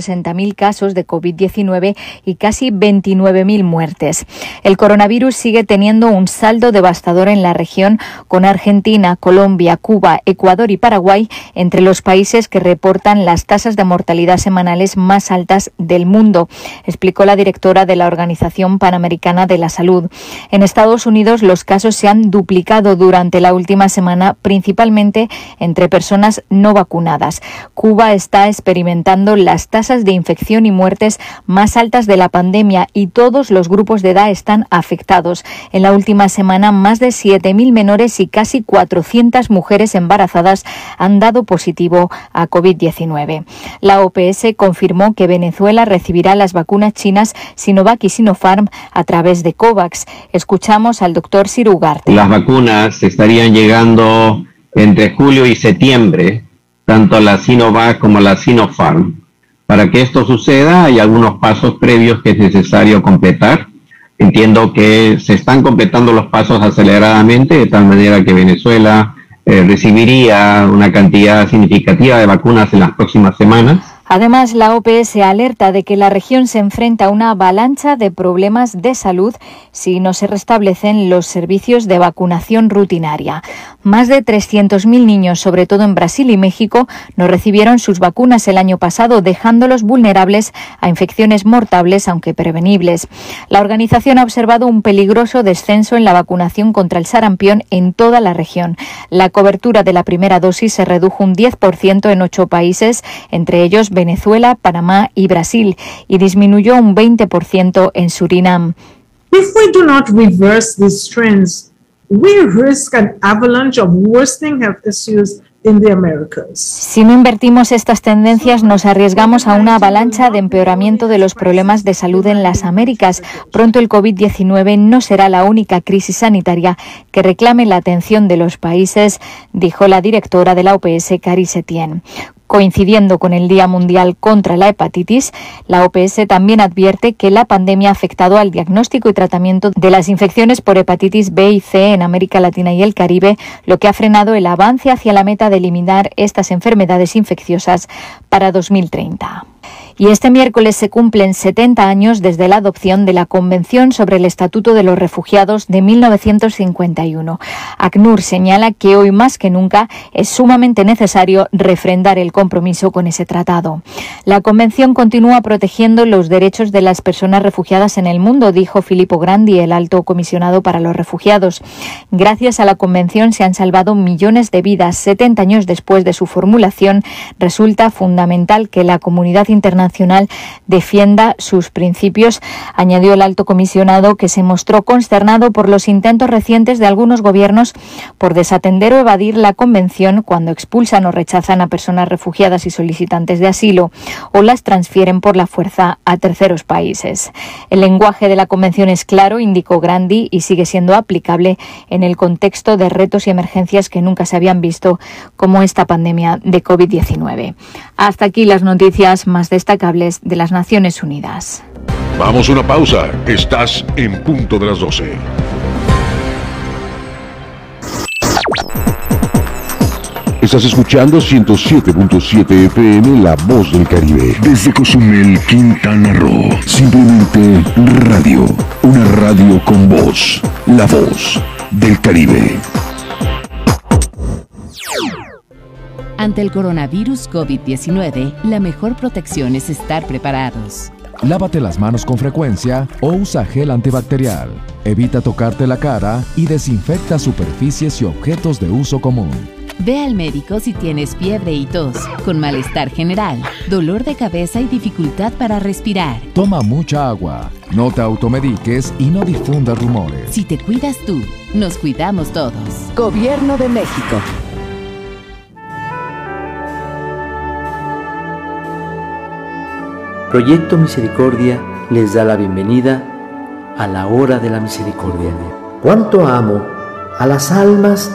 60.000 casos de COVID-19 y casi 29.000 muertes. El coronavirus sigue teniendo un saldo devastador en la región, con Argentina, Colombia, Cuba, Ecuador y Paraguay entre los países que reportan las tasas de mortalidad semanales más altas del mundo, explicó la directora de la Organización Panamericana de la Salud. En Estados Unidos los casos se han duplicado durante la última semana, principalmente entre personas no vacunadas. Cuba está experimentando las tasas de infección y muertes más altas de la pandemia y todos los grupos de edad están afectados. En la última semana, más de 7.000 menores y casi 400 mujeres embarazadas han dado positivo a COVID-19. La OPS confirmó que Venezuela recibirá las vacunas chinas Sinovac y Sinopharm a través de COVAX. Escuchamos al doctor Sirugarte. Las vacunas estarían llegando entre julio y septiembre, tanto la Sinovac como la Sinopharm. Para que esto suceda hay algunos pasos previos que es necesario completar. Entiendo que se están completando los pasos aceleradamente, de tal manera que Venezuela eh, recibiría una cantidad significativa de vacunas en las próximas semanas. Además, la OPS alerta de que la región se enfrenta a una avalancha de problemas de salud si no se restablecen los servicios de vacunación rutinaria. Más de 300.000 niños, sobre todo en Brasil y México, no recibieron sus vacunas el año pasado, dejándolos vulnerables a infecciones mortales, aunque prevenibles. La organización ha observado un peligroso descenso en la vacunación contra el sarampión en toda la región. La cobertura de la primera dosis se redujo un 10% en ocho países, entre ellos Venezuela, Panamá y Brasil, y disminuyó un 20% en Surinam. If we do not reverse these trends, we risk an avalanche of worsening health issues si no invertimos estas tendencias, nos arriesgamos a una avalancha de empeoramiento de los problemas de salud en las Américas. Pronto el COVID-19 no será la única crisis sanitaria que reclame la atención de los países, dijo la directora de la OPS, Cari Setien. Coincidiendo con el Día Mundial contra la Hepatitis, la OPS también advierte que la pandemia ha afectado al diagnóstico y tratamiento de las infecciones por hepatitis B y C en América Latina y el Caribe, lo que ha frenado el avance hacia la meta de eliminar estas enfermedades infecciosas para 2030. Y este miércoles se cumplen 70 años desde la adopción de la Convención sobre el Estatuto de los Refugiados de 1951. ACNUR señala que hoy más que nunca es sumamente necesario refrendar el compromiso con ese tratado. La Convención continúa protegiendo los derechos de las personas refugiadas en el mundo, dijo Filippo Grandi, el alto comisionado para los refugiados. Gracias a la Convención se han salvado millones de vidas. 70 años después de su formulación, resulta fundamental que la comunidad internacional defienda sus principios, añadió el alto comisionado que se mostró consternado por los intentos recientes de algunos gobiernos por desatender o evadir la convención cuando expulsan o rechazan a personas refugiadas y solicitantes de asilo o las transfieren por la fuerza a terceros países. El lenguaje de la convención es claro, indicó Grandi, y sigue siendo aplicable en el contexto de retos y emergencias que nunca se habían visto como esta pandemia de COVID-19. Hasta aquí las noticias más destacadas de las Naciones Unidas. Vamos a una pausa. Estás en punto de las 12. Estás escuchando 107.7 FM La Voz del Caribe. Desde Cozumel, Quintana Roo. Simplemente radio. Una radio con voz. La Voz del Caribe. Ante el coronavirus COVID-19, la mejor protección es estar preparados. Lávate las manos con frecuencia o usa gel antibacterial. Evita tocarte la cara y desinfecta superficies y objetos de uso común. Ve al médico si tienes fiebre y tos, con malestar general, dolor de cabeza y dificultad para respirar. Toma mucha agua, no te automediques y no difundas rumores. Si te cuidas tú, nos cuidamos todos. Gobierno de México. Proyecto Misericordia les da la bienvenida a la hora de la misericordia. Cuánto amo a las almas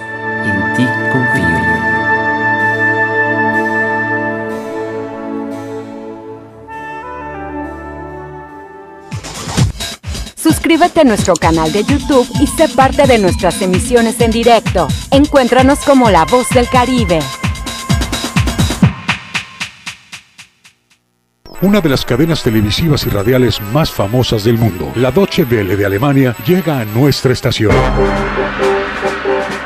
Suscríbete a nuestro canal de YouTube y sé parte de nuestras emisiones en directo. Encuéntranos como La Voz del Caribe. Una de las cadenas televisivas y radiales más famosas del mundo, la Deutsche Welle de Alemania, llega a nuestra estación.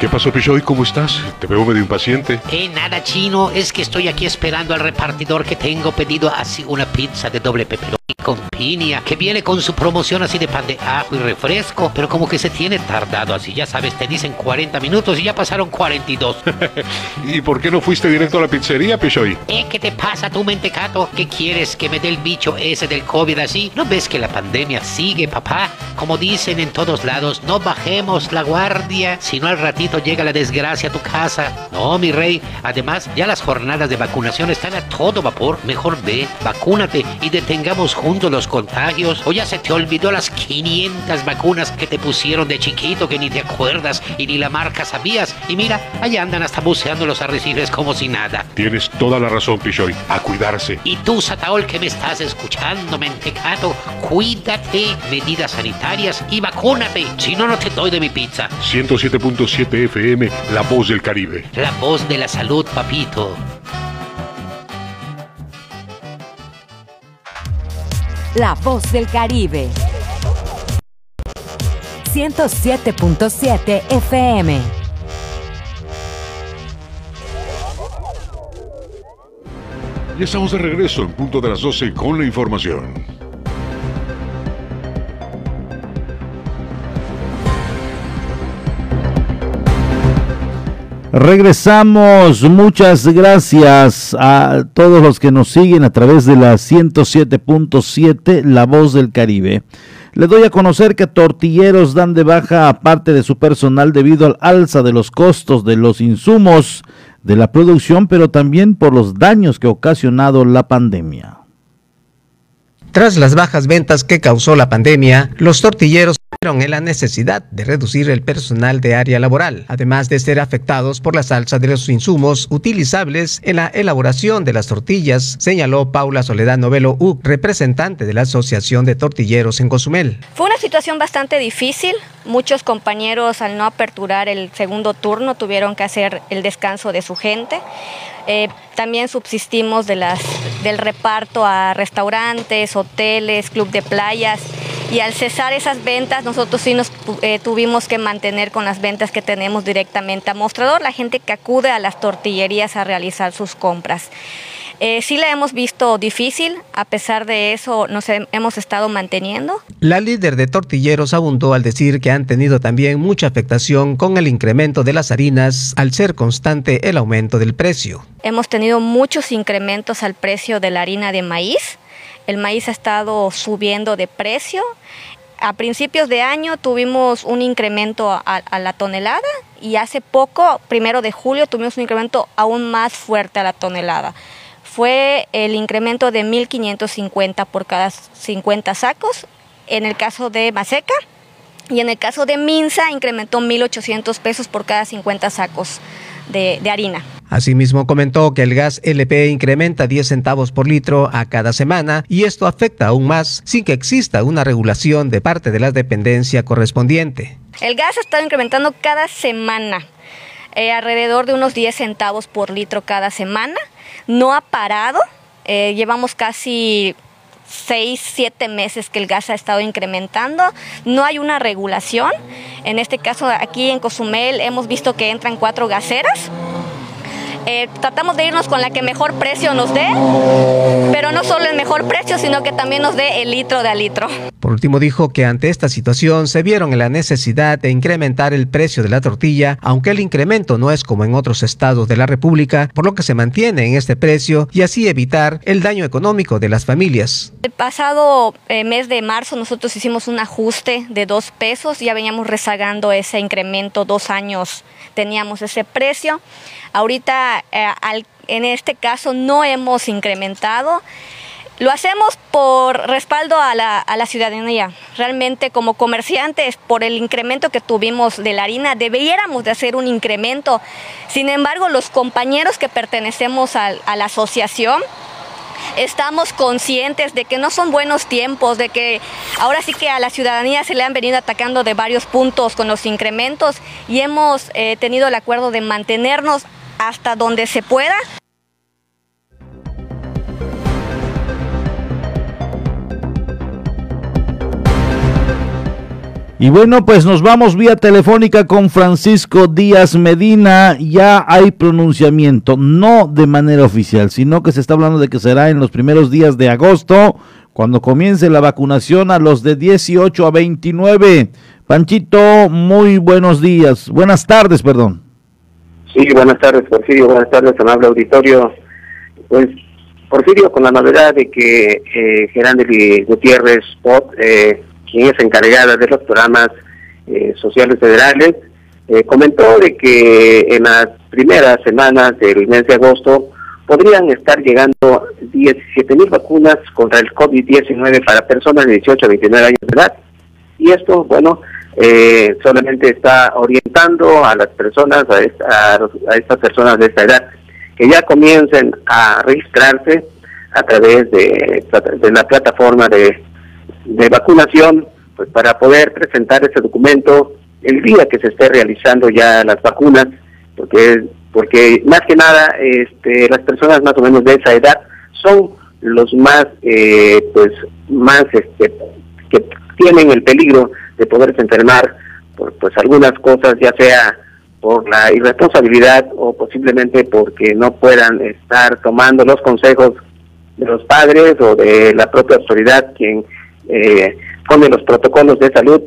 ¿Qué pasó, Pichoy? ¿Cómo estás? Te veo medio impaciente. Eh, nada, chino. Es que estoy aquí esperando al repartidor que tengo pedido así una pizza de doble pepperoni con piña, que viene con su promoción así de pan de ajo y refresco, pero como que se tiene tardado así, ya sabes, te dicen 40 minutos y ya pasaron 42. ¿Y por qué no fuiste directo a la pizzería, Pichoy? Eh, ¿qué te pasa tú, mentecato? ¿Qué quieres? ¿Que me dé el bicho ese del COVID así? ¿No ves que la pandemia sigue, papá? Como dicen en todos lados, no bajemos la guardia, si no al ratito llega la desgracia a tu casa. No, mi rey. Además, ya las jornadas de vacunación están a todo vapor. Mejor ve, vacúnate y detengamos juntos los contagios. O ya se te olvidó las 500 vacunas que te pusieron de chiquito que ni te acuerdas y ni la marca sabías. Y mira, allá andan hasta buceando los arrecifes como si nada. Tienes toda la razón, Pichoy. A cuidarse. Y tú, Sataol, que me estás escuchando, mentecato, cuídate, medidas sanitarias y vacúnate. Si no, no te doy de mi pizza. 107.7 FM, La Voz del Caribe. La voz de la salud, papito. La Voz del Caribe. 107.7 FM. Ya estamos de regreso en punto de las 12 con la información. Regresamos, muchas gracias a todos los que nos siguen a través de la 107.7 La Voz del Caribe. Le doy a conocer que Tortilleros dan de baja a parte de su personal debido al alza de los costos de los insumos de la producción, pero también por los daños que ha ocasionado la pandemia. Tras las bajas ventas que causó la pandemia, los tortilleros en la necesidad de reducir el personal de área laboral, además de ser afectados por las alzas de los insumos utilizables en la elaboración de las tortillas, señaló Paula Soledad Novelo U, representante de la Asociación de Tortilleros en Cozumel. Fue una situación bastante difícil. Muchos compañeros al no aperturar el segundo turno tuvieron que hacer el descanso de su gente. Eh, también subsistimos de las, del reparto a restaurantes, hoteles, club de playas y al cesar esas ventas nosotros sí nos eh, tuvimos que mantener con las ventas que tenemos directamente a mostrador, la gente que acude a las tortillerías a realizar sus compras. Eh, sí la hemos visto difícil, a pesar de eso nos hemos estado manteniendo. La líder de tortilleros abundó al decir que han tenido también mucha afectación con el incremento de las harinas al ser constante el aumento del precio. Hemos tenido muchos incrementos al precio de la harina de maíz. El maíz ha estado subiendo de precio. A principios de año tuvimos un incremento a, la tonelada y hace poco, primero de julio, tuvimos un incremento aún más fuerte a la tonelada. Fue el incremento de 1.550 por cada 50 sacos. En el caso de Maseca y en el caso de Minsa incrementó 1.800 pesos por cada 50 sacos de, de harina. Asimismo comentó que el gas LP incrementa 10 centavos por litro a cada semana y esto afecta aún más sin que exista una regulación de parte de la dependencia correspondiente. El gas ha estado incrementando cada semana, eh, alrededor de unos 10 centavos por litro cada semana no ha parado. Eh, llevamos casi seis, siete meses que el gas ha estado incrementando. No hay una regulación. En este caso, aquí en Cozumel hemos visto que entran cuatro gaseras. Eh, tratamos de irnos con la que mejor precio nos dé, pero no solo el mejor precio, sino que también nos dé el litro de a litro. Por último, dijo que ante esta situación se vieron en la necesidad de incrementar el precio de la tortilla, aunque el incremento no es como en otros estados de la República, por lo que se mantiene en este precio y así evitar el daño económico de las familias. El pasado eh, mes de marzo nosotros hicimos un ajuste de dos pesos, ya veníamos rezagando ese incremento, dos años teníamos ese precio. Ahorita, eh, en este caso, no hemos incrementado. Lo hacemos por respaldo a la, ciudadanía. Realmente como comerciantes, por el incremento que tuvimos de la harina, debiéramos de hacer un incremento. Sin embargo, los compañeros que pertenecemos a, a la asociación, estamos conscientes de que no son buenos tiempos, de que ahora sí que a la ciudadanía se le han venido atacando de varios puntos con los incrementos y hemos eh, tenido el acuerdo de mantenernos hasta donde se pueda Y bueno, pues nos vamos vía telefónica con Francisco Díaz Medina. Ya hay pronunciamiento, no de manera oficial, sino que se está hablando de que será en los primeros días de agosto, cuando comience la vacunación a los de 18 a 29. Panchito, muy buenos días. Buenas tardes, perdón. Sí, buenas tardes, Porfirio. Buenas tardes, amable auditorio. Pues, Porfirio, con la novedad de que eh, Gutiérrez Pot, eh, quien es encargada de los programas eh, sociales federales, eh, comentó de que en las primeras semanas del mes de agosto podrían estar llegando 17 mil vacunas contra el COVID-19 para personas de 18 a 29 años de edad. Y esto, bueno, eh, solamente está orientando a las personas, a, a, estas personas de esta edad, que ya comiencen a registrarse a través de, la plataforma de de vacunación, pues para poder presentar ese documento el día que se esté realizando ya las vacunas, porque porque más que nada este, las personas más o menos de esa edad son los más eh, pues más este que tienen el peligro de poderse enfermar por pues algunas cosas ya sea por la irresponsabilidad o posiblemente porque no puedan estar tomando los consejos de los padres o de la propia autoridad quien eh, pone los protocolos de salud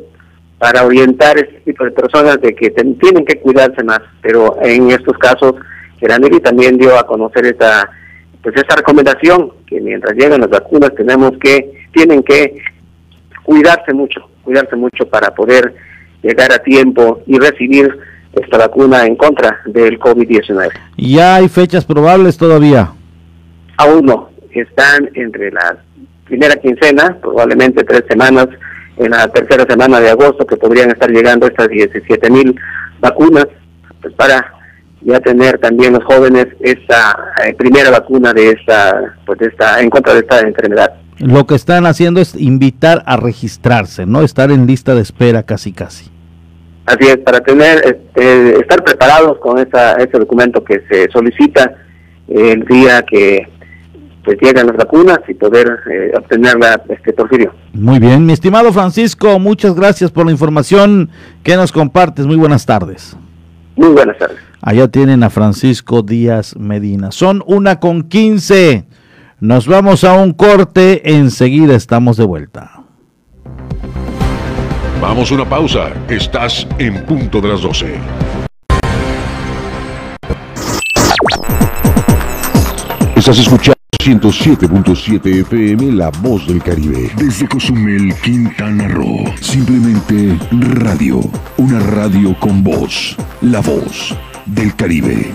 para orientar a este tipo de personas de que tienen que cuidarse más, pero en estos casos Geranelli también dio a conocer esta pues esta recomendación que mientras llegan las vacunas tenemos que tienen que cuidarse mucho, cuidarse mucho para poder llegar a tiempo y recibir esta vacuna en contra del COVID-19. ¿Ya hay fechas probables todavía? Aún no, están entre las primera quincena, probablemente tres semanas, en la tercera semana de agosto, que podrían estar llegando estas 17 mil vacunas, pues para ya tener también los jóvenes esta eh, primera vacuna de esta, pues de esta, en contra de esta enfermedad. Lo que están haciendo es invitar a registrarse, no estar en lista de espera casi casi. Así es, para tener, este, estar preparados con esa, ese documento que se solicita el día que pues llegan las vacunas y poder eh, obtenerla, este Porfirio. Muy bien, mi estimado Francisco, muchas gracias por la información que nos compartes. Muy buenas tardes. Muy buenas tardes. Allá tienen a Francisco Díaz Medina. Son una con quince. Nos vamos a un corte, enseguida estamos de vuelta. Vamos a una pausa. Estás en punto de las doce. Estás escuchando 107.7 FM La Voz del Caribe. Desde Cozumel, Quintana Roo. Simplemente radio. Una radio con voz. La Voz del Caribe.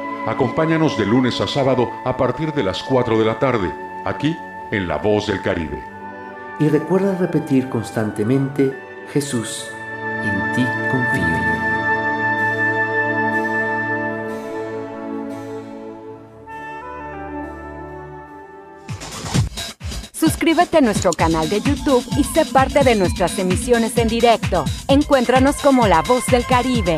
Acompáñanos de lunes a sábado a partir de las 4 de la tarde, aquí en La Voz del Caribe. Y recuerda repetir constantemente, Jesús, en ti confío. Suscríbete a nuestro canal de YouTube y sé parte de nuestras emisiones en directo. Encuéntranos como La Voz del Caribe.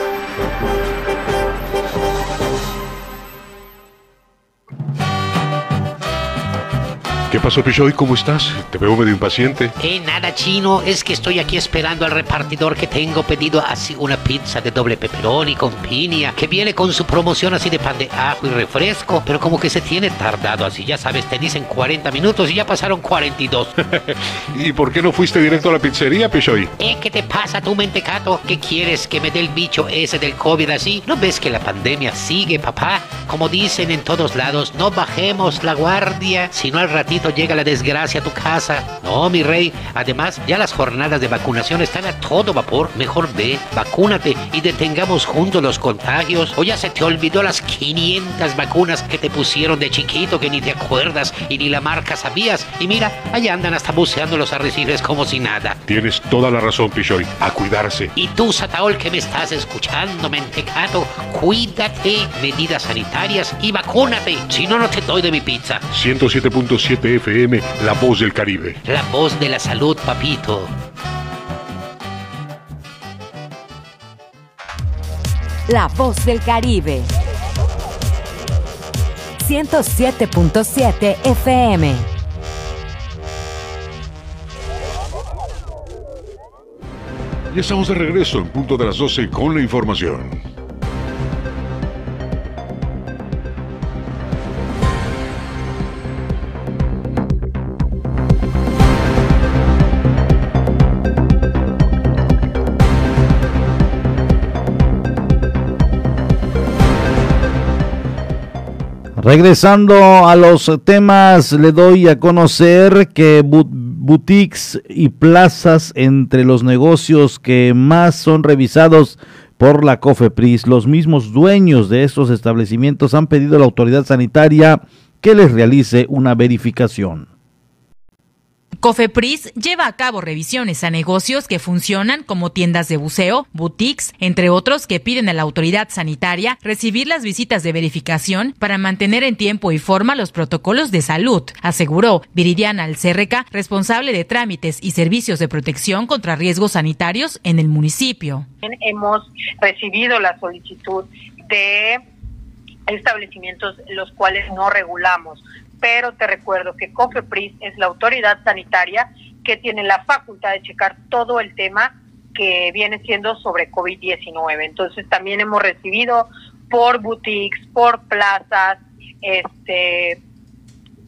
¿Qué pasó, Pichoy? ¿Cómo estás? Te veo medio impaciente. Eh, nada chino, es que estoy aquí esperando al repartidor que tengo pedido así una pizza de doble pepperoni con piña, que viene con su promoción así de pan de ajo y refresco, pero como que se tiene tardado así, ya sabes, te dicen 40 minutos y ya pasaron 42. ¿Y por qué no fuiste directo a la pizzería, Pichoy? Eh, ¿qué te pasa tú, mentecato? ¿Qué quieres que me dé el bicho ese del COVID así? ¿No ves que la pandemia sigue, papá? Como dicen en todos lados, no bajemos la guardia, sino al ratito llega la desgracia a tu casa. No, mi rey. Además, ya las jornadas de vacunación están a todo vapor. Mejor ve, vacúnate y detengamos juntos los contagios. O ya se te olvidó las 500 vacunas que te pusieron de chiquito que ni te acuerdas y ni la marca sabías. Y mira, allá andan hasta buceando los arrecifes como si nada. Tienes toda la razón, Pichoy. A cuidarse. Y tú, Sataol, que me estás escuchando, mentecato, cuídate, medidas sanitarias y vacúnate. Si no, no te doy de mi pizza. 107.7 FM, La Voz del Caribe. La voz de la salud, papito. La Voz del Caribe. 107.7 FM. Y estamos de regreso en punto de las 12 con la información. Regresando a los temas, le doy a conocer que boutiques y plazas entre los negocios que más son revisados por la COFEPRIS, los mismos dueños de estos establecimientos han pedido a la autoridad sanitaria que les realice una verificación. Cofepris lleva a cabo revisiones a negocios que funcionan como tiendas de buceo, boutiques, entre otros que piden a la autoridad sanitaria recibir las visitas de verificación para mantener en tiempo y forma los protocolos de salud, aseguró Viridiana Alcerreca, responsable de trámites y servicios de protección contra riesgos sanitarios en el municipio. Hemos recibido la solicitud de establecimientos los cuales no regulamos pero te recuerdo que COFEPRIS es la autoridad sanitaria que tiene la facultad de checar todo el tema que viene siendo sobre COVID-19. Entonces también hemos recibido por boutiques, por plazas, este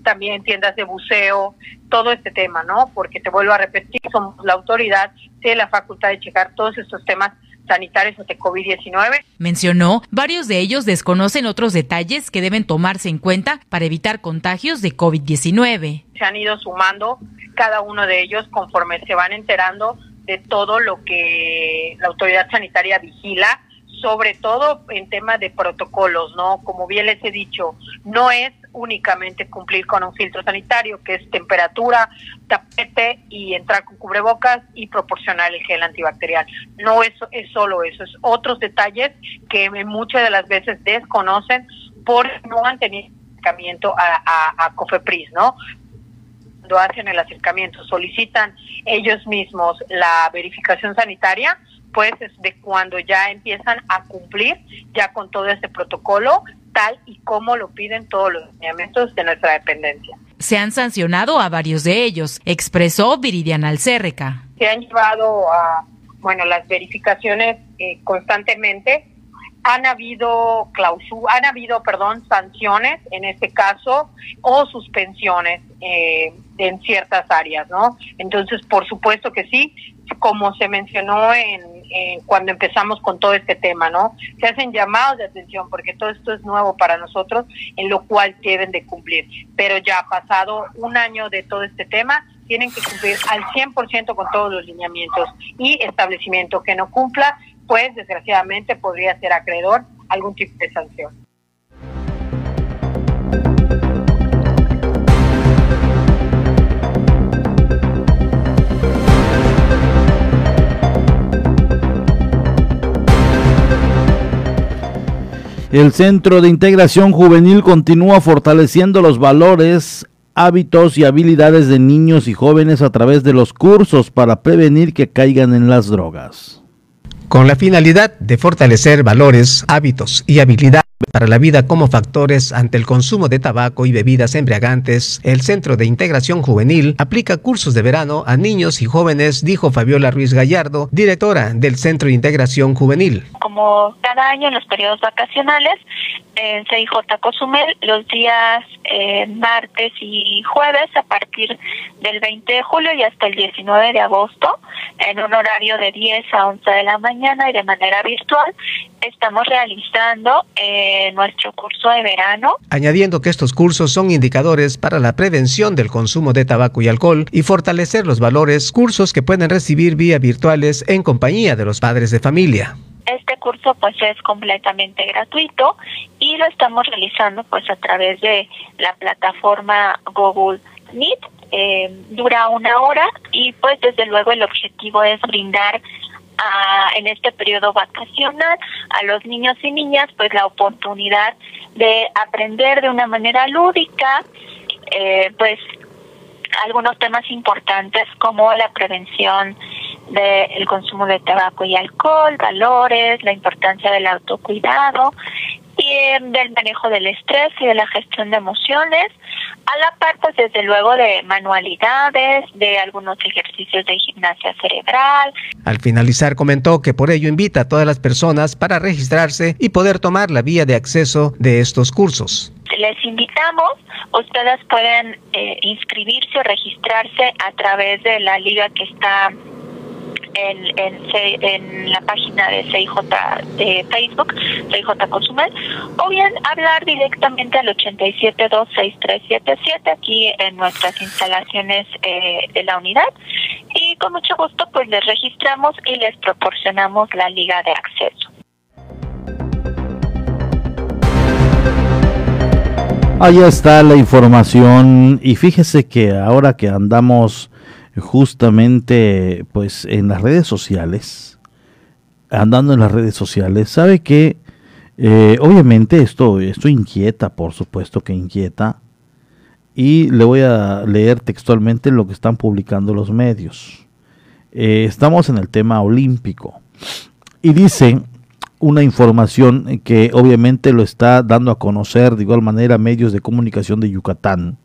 también tiendas de buceo, todo este tema, ¿no? Porque te vuelvo a repetir, somos la autoridad, tiene la facultad de checar todos estos temas sanitarios ante COVID-19. Mencionó, varios de ellos desconocen otros detalles que deben tomarse en cuenta para evitar contagios de COVID-19. Se han ido sumando cada uno de ellos conforme se van enterando de todo lo que la autoridad sanitaria vigila sobre todo en tema de protocolos, ¿no? Como bien les he dicho, no es únicamente cumplir con un filtro sanitario, que es temperatura, tapete y entrar con cubrebocas y proporcionar el gel antibacterial. No es, es solo eso, es otros detalles que muchas de las veces desconocen por no han tenido acercamiento a, a, a COFEPRIS, ¿no? Cuando hacen el acercamiento, solicitan ellos mismos la verificación sanitaria, pues es de cuando ya empiezan a cumplir ya con todo este protocolo tal y como lo piden todos los lineamientos de nuestra dependencia. Se han sancionado a varios de ellos, expresó Viridiana Alcérreca. Se han llevado a, bueno, las verificaciones eh, constantemente. Han habido clausura, han habido, perdón, sanciones en este caso o suspensiones eh, en ciertas áreas, ¿no? Entonces, por supuesto que sí, como se mencionó en, cuando empezamos con todo este tema, ¿no? Se hacen llamados de atención porque todo esto es nuevo para nosotros, en lo cual deben de cumplir. Pero ya pasado un año de todo este tema, tienen que cumplir al 100% con todos los lineamientos y establecimiento que no cumpla, pues desgraciadamente podría ser acreedor algún tipo de sanción. El Centro de Integración Juvenil continúa fortaleciendo los valores, hábitos y habilidades de niños y jóvenes a través de los cursos para prevenir que caigan en las drogas. Con la finalidad de fortalecer valores, hábitos y habilidades para la vida como factores ante el consumo de tabaco y bebidas embriagantes, el Centro de Integración Juvenil aplica cursos de verano a niños y jóvenes, dijo Fabiola Ruiz Gallardo, directora del Centro de Integración Juvenil. Como cada año en los periodos vacacionales, en CIJ Cozumel los días eh, martes y jueves a partir del 20 de julio y hasta el 19 de agosto en un horario de 10 a 11 de la mañana y de manera virtual estamos realizando eh, nuestro curso de verano. Añadiendo que estos cursos son indicadores para la prevención del consumo de tabaco y alcohol y fortalecer los valores, cursos que pueden recibir vía virtuales en compañía de los padres de familia. Este curso pues es completamente gratuito y lo estamos realizando pues a través de la plataforma Google Meet. Eh, dura una hora y pues desde luego el objetivo es brindar a, en este periodo vacacional a los niños y niñas pues la oportunidad de aprender de una manera lúdica eh, pues algunos temas importantes como la prevención del consumo de tabaco y alcohol, valores, la importancia del autocuidado y del manejo del estrés y de la gestión de emociones, a la par, pues desde luego de manualidades, de algunos ejercicios de gimnasia cerebral. Al finalizar comentó que por ello invita a todas las personas para registrarse y poder tomar la vía de acceso de estos cursos. Les invitamos, ustedes pueden eh, inscribirse o registrarse a través de la liga que está en, en, la página de CIJ de Facebook, CIJ Consumel, o bien hablar directamente al 8726377 aquí en nuestras instalaciones eh, de la unidad y con mucho gusto pues les registramos y les proporcionamos la liga de acceso. Ahí está la información y fíjese que ahora que andamos justamente pues en las redes sociales, andando en las redes sociales, sabe que eh, obviamente esto, esto inquieta, por supuesto que inquieta, y le voy a leer textualmente lo que están publicando los medios. Eh, estamos en el tema olímpico. Y dice una información que obviamente lo está dando a conocer de igual manera medios de comunicación de Yucatán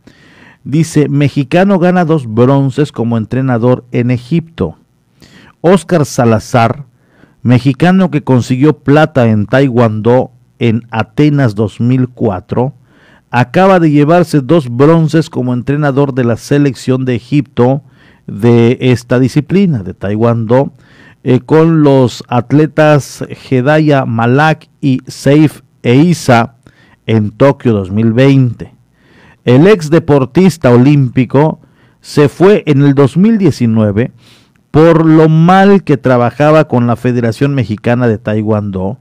Dice, mexicano gana dos bronces como entrenador en Egipto. Oscar Salazar, mexicano que consiguió plata en Taekwondo en Atenas 2004, acaba de llevarse dos bronces como entrenador de la selección de Egipto de esta disciplina, de Taekwondo, eh, con los atletas Hedaya Malak y Seif Eisa en Tokio 2020. El ex deportista olímpico se fue en el 2019 por lo mal que trabajaba con la Federación Mexicana de Taekwondo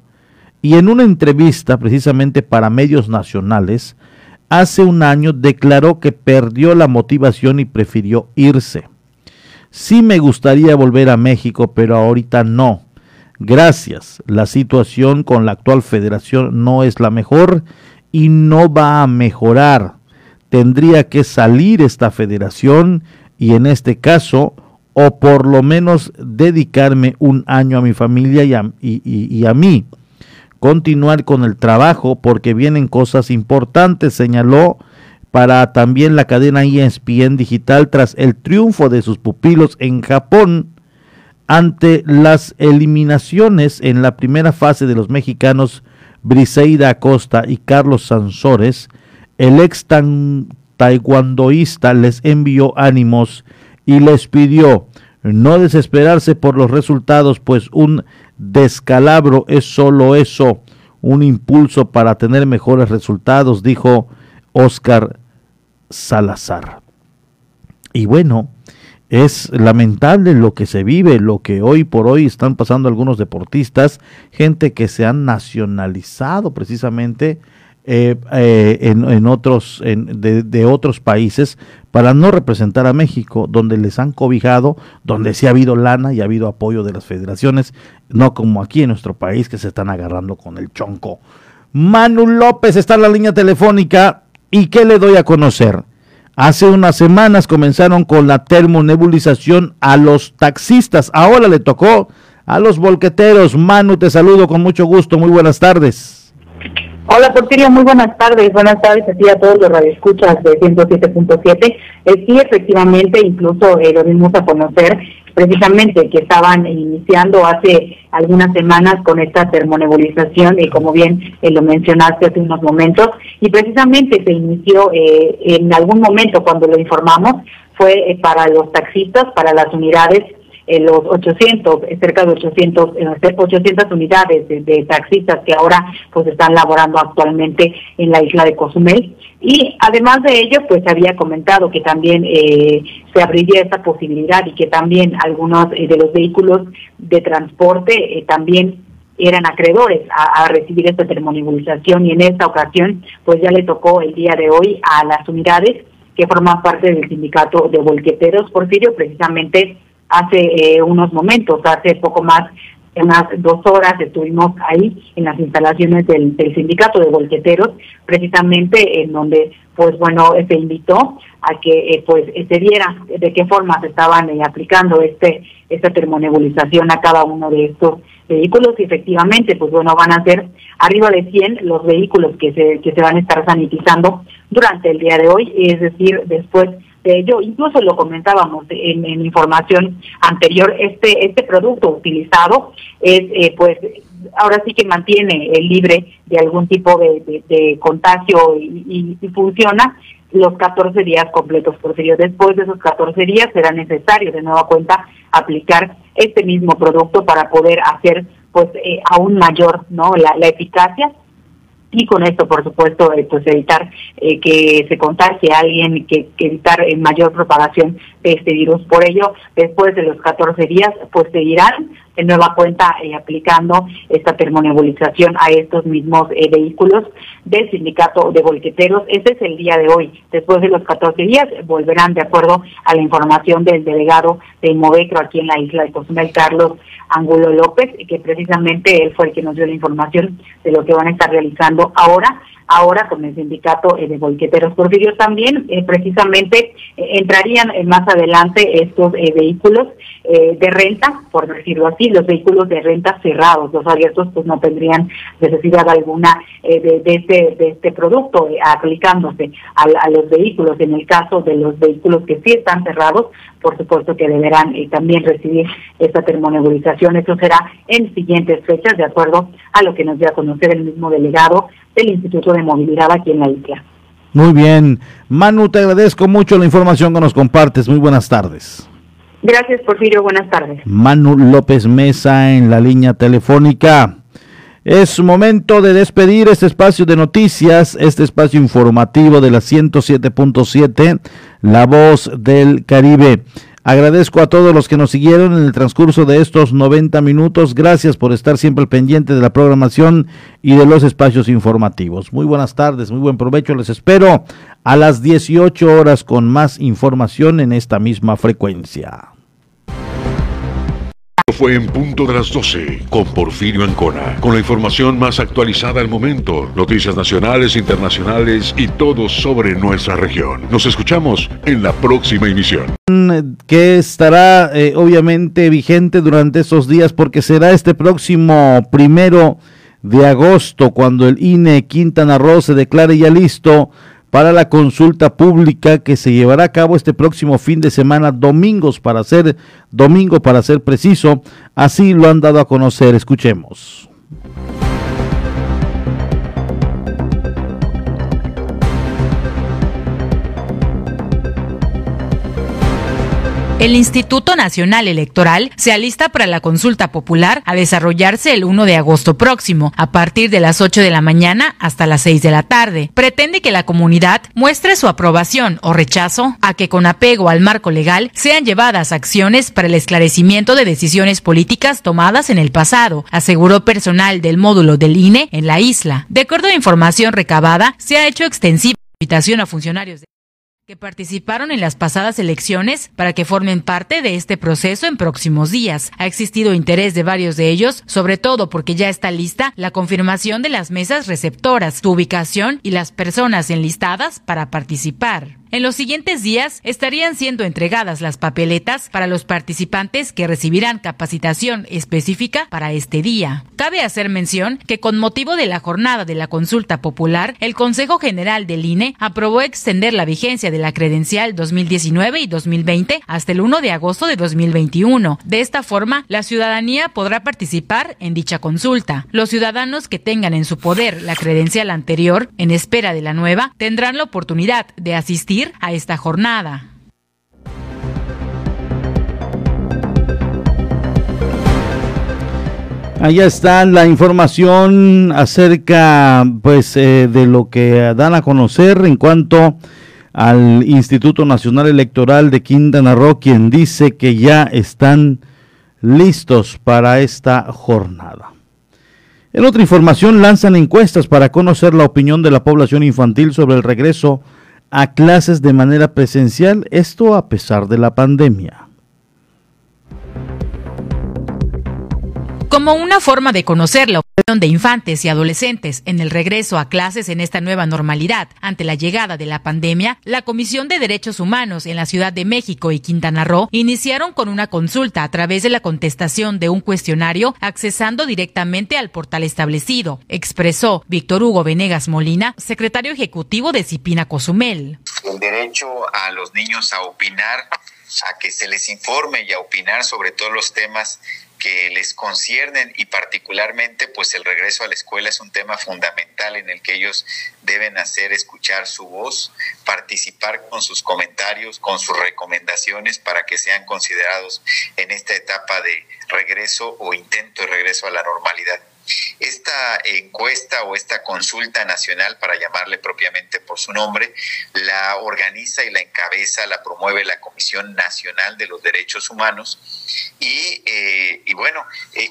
y en una entrevista precisamente para medios nacionales, hace un año declaró que perdió la motivación y prefirió irse. Sí me gustaría volver a México, pero ahorita no. Gracias. La situación con la actual federación no es la mejor y no va a mejorar tendría que salir esta federación y en este caso o por lo menos dedicarme un año a mi familia y a, mí. Continuar con el trabajo porque vienen cosas importantes, señaló para también la cadena ESPN Digital tras el triunfo de sus pupilos en Japón ante las eliminaciones en la primera fase de los mexicanos Briseida Acosta y Carlos Sansores, el ex tan- les envió ánimos y les pidió no desesperarse por los resultados, pues un descalabro es solo eso, un impulso para tener mejores resultados, dijo Oscar Salazar. Y bueno, es lamentable lo que se vive, lo que hoy por hoy están pasando algunos deportistas, gente que se han nacionalizado precisamente eh, eh, en, otros de otros países para no representar a México, donde les han cobijado, donde sí ha habido lana y ha habido apoyo de las federaciones, no como aquí en nuestro país que se están agarrando con el chonco. Manu López está en la línea telefónica y ¿qué le doy a conocer? Hace unas semanas comenzaron con la termonebulización a los taxistas. Ahora le tocó a los volqueteros. Manu, te saludo con mucho gusto. Muy buenas tardes. Hola Porfirio, muy buenas tardes. Buenas tardes a a todos los radioescuchas de 107.7. Eh, sí, efectivamente, incluso eh, lo dimos a conocer precisamente que estaban iniciando hace algunas semanas con esta termonebulización y como bien eh, lo mencionaste hace unos momentos y precisamente se inició eh, en algún momento cuando lo informamos fue eh, para los taxistas, para las unidades eh, los 800, eh, cerca de 800, eh, 800 unidades de, taxistas que ahora pues están laborando actualmente en la isla de Cozumel. Y además de ello, pues había comentado que también eh, se abriría esta posibilidad y que también algunos eh, de los vehículos de transporte eh, también eran acreedores a, recibir esta termonibilización y en esta ocasión pues ya le tocó el día de hoy a las unidades que forman parte del sindicato de volqueteros Porfirio precisamente hace eh, unos momentos, hace poco más unas dos horas estuvimos ahí en las instalaciones del, del sindicato de volqueteros, precisamente en donde, pues bueno, se invitó a que eh, pues se viera de qué forma se estaban eh, aplicando este esta termonebulización a cada uno de estos vehículos. Y efectivamente, pues bueno, van a ser arriba de 100 los vehículos que se, que se van a estar sanitizando durante el día de hoy, es decir, después de incluso lo comentábamos en, información anterior, este, este producto utilizado es, eh, pues, ahora sí que mantiene libre de algún tipo de, de- contagio y, funciona los 14 días completos por serio. Después de esos 14 días será necesario de nueva cuenta aplicar este mismo producto para poder hacer pues eh, aún mayor no la, la eficacia y con esto, por supuesto, eh, pues evitar eh, que se contagie a alguien, que, que evitar eh, mayor propagación de este virus. Por ello, después de los 14 días, pues seguirán de nueva cuenta eh, aplicando esta termonebulización a estos mismos eh, vehículos del sindicato de volqueteros. Ese es el día de hoy. Después de los 14 días, volverán de acuerdo a la información del delegado de Inmovecro aquí en la isla de Cozumel, Carlos Angulo López, que precisamente él fue el que nos dio la información de lo que van a estar realizando ahora ahora con el sindicato eh, de volqueteros Porfirio también eh, precisamente eh, entrarían más adelante estos eh, vehículos eh, de renta por decirlo así los vehículos de renta cerrados los abiertos pues no tendrían necesidad alguna de, de este de este producto aplicándose a, a los vehículos en el caso de los vehículos que sí están cerrados por supuesto que deberán también recibir esta termonebulización. Eso será en siguientes fechas, de acuerdo a lo que nos dio a conocer el mismo delegado del Instituto de Movilidad aquí en la isla. Muy bien. Manu, te agradezco mucho la información que nos compartes. Muy buenas tardes. Gracias, Porfirio. Buenas tardes. Manu López Mesa en la línea telefónica. Es momento de despedir este espacio de noticias, este espacio informativo de la 107.7, La Voz del Caribe. Agradezco a todos los que nos siguieron en el transcurso de estos 90 minutos. Gracias por estar siempre al pendiente de la programación y de los espacios informativos. Muy buenas tardes, muy buen provecho. Les espero a las 18 horas con más información en esta misma frecuencia. Fue en punto de las 12 con Porfirio Ancona, con la información más actualizada al momento, noticias nacionales, internacionales y todo sobre nuestra región. Nos escuchamos en la próxima emisión. Que estará eh, obviamente vigente durante esos días porque será este próximo primero de agosto cuando el INE Quintana Roo se declare ya listo para la consulta pública que se llevará a cabo este próximo fin de semana, domingos para ser domingo para ser preciso, así lo han dado a conocer. Escuchemos. El Instituto Nacional Electoral se alista para la consulta popular a desarrollarse el 1 de agosto próximo, a partir de las 8 de la mañana hasta las 6 de la tarde. Pretende que la comunidad muestre su aprobación o rechazo a que con apego al marco legal sean llevadas acciones para el esclarecimiento de decisiones políticas tomadas en el pasado, aseguró personal del módulo del INE en la isla. De acuerdo a información recabada, se ha hecho extensiva invitación a funcionarios de que participaron en las pasadas elecciones para que formen parte de este proceso en próximos días. Ha existido interés de varios de ellos, sobre todo porque ya está lista la confirmación de las mesas receptoras, su ubicación y las personas enlistadas para participar. En los siguientes días estarían siendo entregadas las papeletas para los participantes que recibirán capacitación específica para este día. Cabe hacer mención que con motivo de la jornada de la consulta popular, el Consejo General del INE aprobó extender la vigencia de la credencial 2019 y 2020 hasta el 1 de agosto de 2021. De esta forma, la ciudadanía podrá participar en dicha consulta. Los ciudadanos que tengan en su poder la credencial anterior, en espera de la nueva, tendrán la oportunidad de asistir a esta jornada. Allá está la información acerca pues eh, de lo que dan a conocer en cuanto al Instituto Nacional Electoral de Quintana Roo, quien dice que ya están listos para esta jornada. En otra información, lanzan encuestas para conocer la opinión de la población infantil sobre el regreso clases de manera presencial, esto a pesar de la pandemia. Como una forma de conocer la opinión de infantes y adolescentes en el regreso a clases en esta nueva normalidad ante la llegada de la pandemia, la Comisión de Derechos Humanos en la Ciudad de México y Quintana Roo iniciaron con una consulta a través de la contestación de un cuestionario accesando directamente al portal establecido, expresó Víctor Hugo Venegas Molina, secretario ejecutivo de Cipina Cozumel. El derecho a los niños a opinar, a que se les informe y a opinar sobre todos los temas que les conciernen y particularmente pues el regreso a la escuela es un tema fundamental en el que ellos deben hacer escuchar su voz, participar con sus comentarios, con sus recomendaciones para que sean considerados en esta etapa de regreso o intento de regreso a la normalidad. Esta encuesta o esta consulta nacional, para llamarle propiamente por su nombre, la organiza y la encabeza, la promueve la Comisión Nacional de los Derechos Humanos. Y, eh, bueno, eh,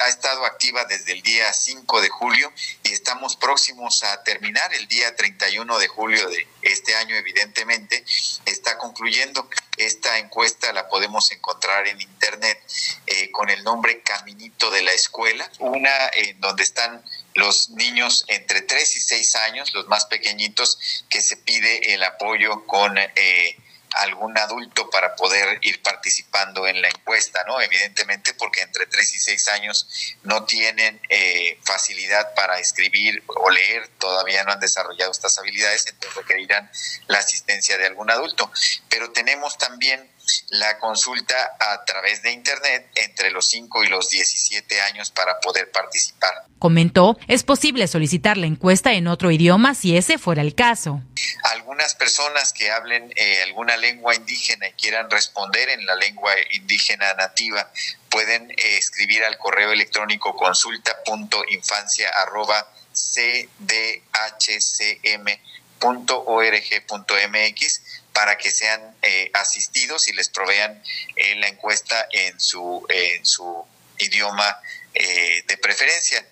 ha estado activa desde el día 5 de julio y estamos próximos a terminar el día 31 de julio de este año, evidentemente, está concluyendo. Esta encuesta la podemos encontrar en internet eh, con el nombre Caminito de la Escuela una en donde están los niños entre 3 y 6 años, los más pequeñitos, que se pide el apoyo con eh, algún adulto para poder ir participando en la encuesta, ¿no? Evidentemente porque entre 3 y 6 años no tienen eh, facilidad para escribir o leer, todavía no han desarrollado estas habilidades, entonces requerirán la asistencia de algún adulto. Pero tenemos también la consulta a través de Internet entre los 5 y los 17 años para poder participar. Comentó, es posible solicitar la encuesta en otro idioma si ese fuera el caso. Algunas personas que hablen eh, alguna lengua indígena y quieran responder en la lengua indígena nativa pueden eh, escribir al correo electrónico consulta.infancia.cdhcm.org.mx para que sean eh, asistidos y les provean eh, la encuesta en su, en su idioma eh, de preferencia.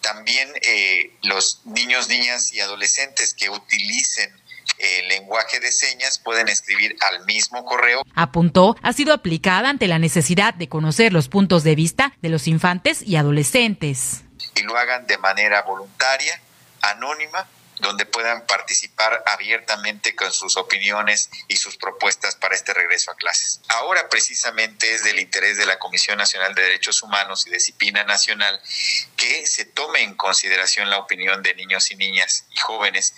También los niños, niñas y adolescentes que utilicen eh, lenguaje de señas pueden escribir al mismo correo. Apuntó, ha sido aplicada ante la necesidad de conocer los puntos de vista de los infantes y adolescentes. Y lo hagan de manera voluntaria, anónima donde puedan participar abiertamente con sus opiniones y sus propuestas para este regreso a clases. Ahora precisamente es del interés de la Comisión Nacional de Derechos Humanos y Disciplina Nacional que se tome en consideración la opinión de niños y niñas y jóvenes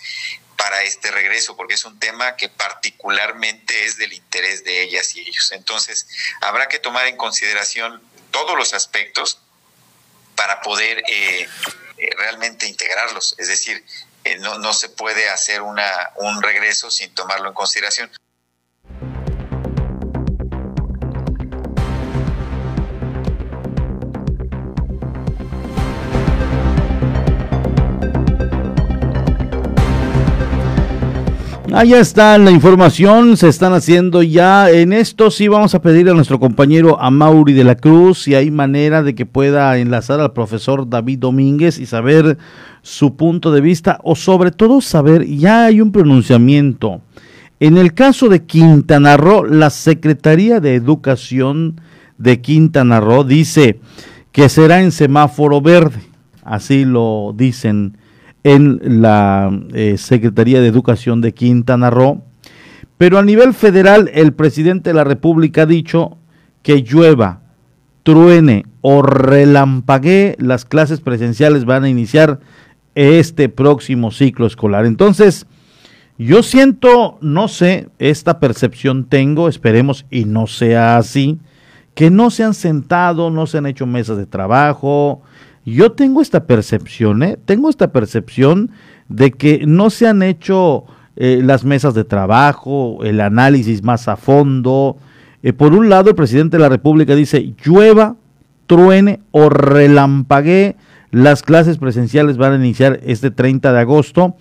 para este regreso, porque es un tema que particularmente es del interés de ellas y ellos. Entonces, habrá que tomar en consideración todos los aspectos para poder eh, eh, realmente integrarlos. Es decir, no, no se puede hacer una, un regreso sin tomarlo en consideración. Ahí está la información, se están haciendo ya. En esto sí vamos a pedir a nuestro compañero Amauri de la Cruz si hay manera de que pueda enlazar al profesor David Domínguez y saber su punto de vista o sobre todo saber, ya hay un pronunciamiento. En el caso de Quintana Roo, la Secretaría de Educación de Quintana Roo dice que será en semáforo verde, así lo dicen en la eh, Secretaría de Educación de Quintana Roo. Pero a nivel federal, el presidente de la República ha dicho que llueva, truene o relampaguee, las clases presenciales van a iniciar este próximo ciclo escolar. Entonces, yo siento, no sé, esta percepción tengo, esperemos y no sea así, que no se han sentado, no se han hecho mesas de trabajo, yo tengo esta percepción, ¿eh? tengo esta percepción de que no se han hecho eh, las mesas de trabajo, el análisis más a fondo. Eh, por un lado, el presidente de la República dice, llueva, truene o relampaguee, las clases presenciales van a iniciar este 30 de agosto.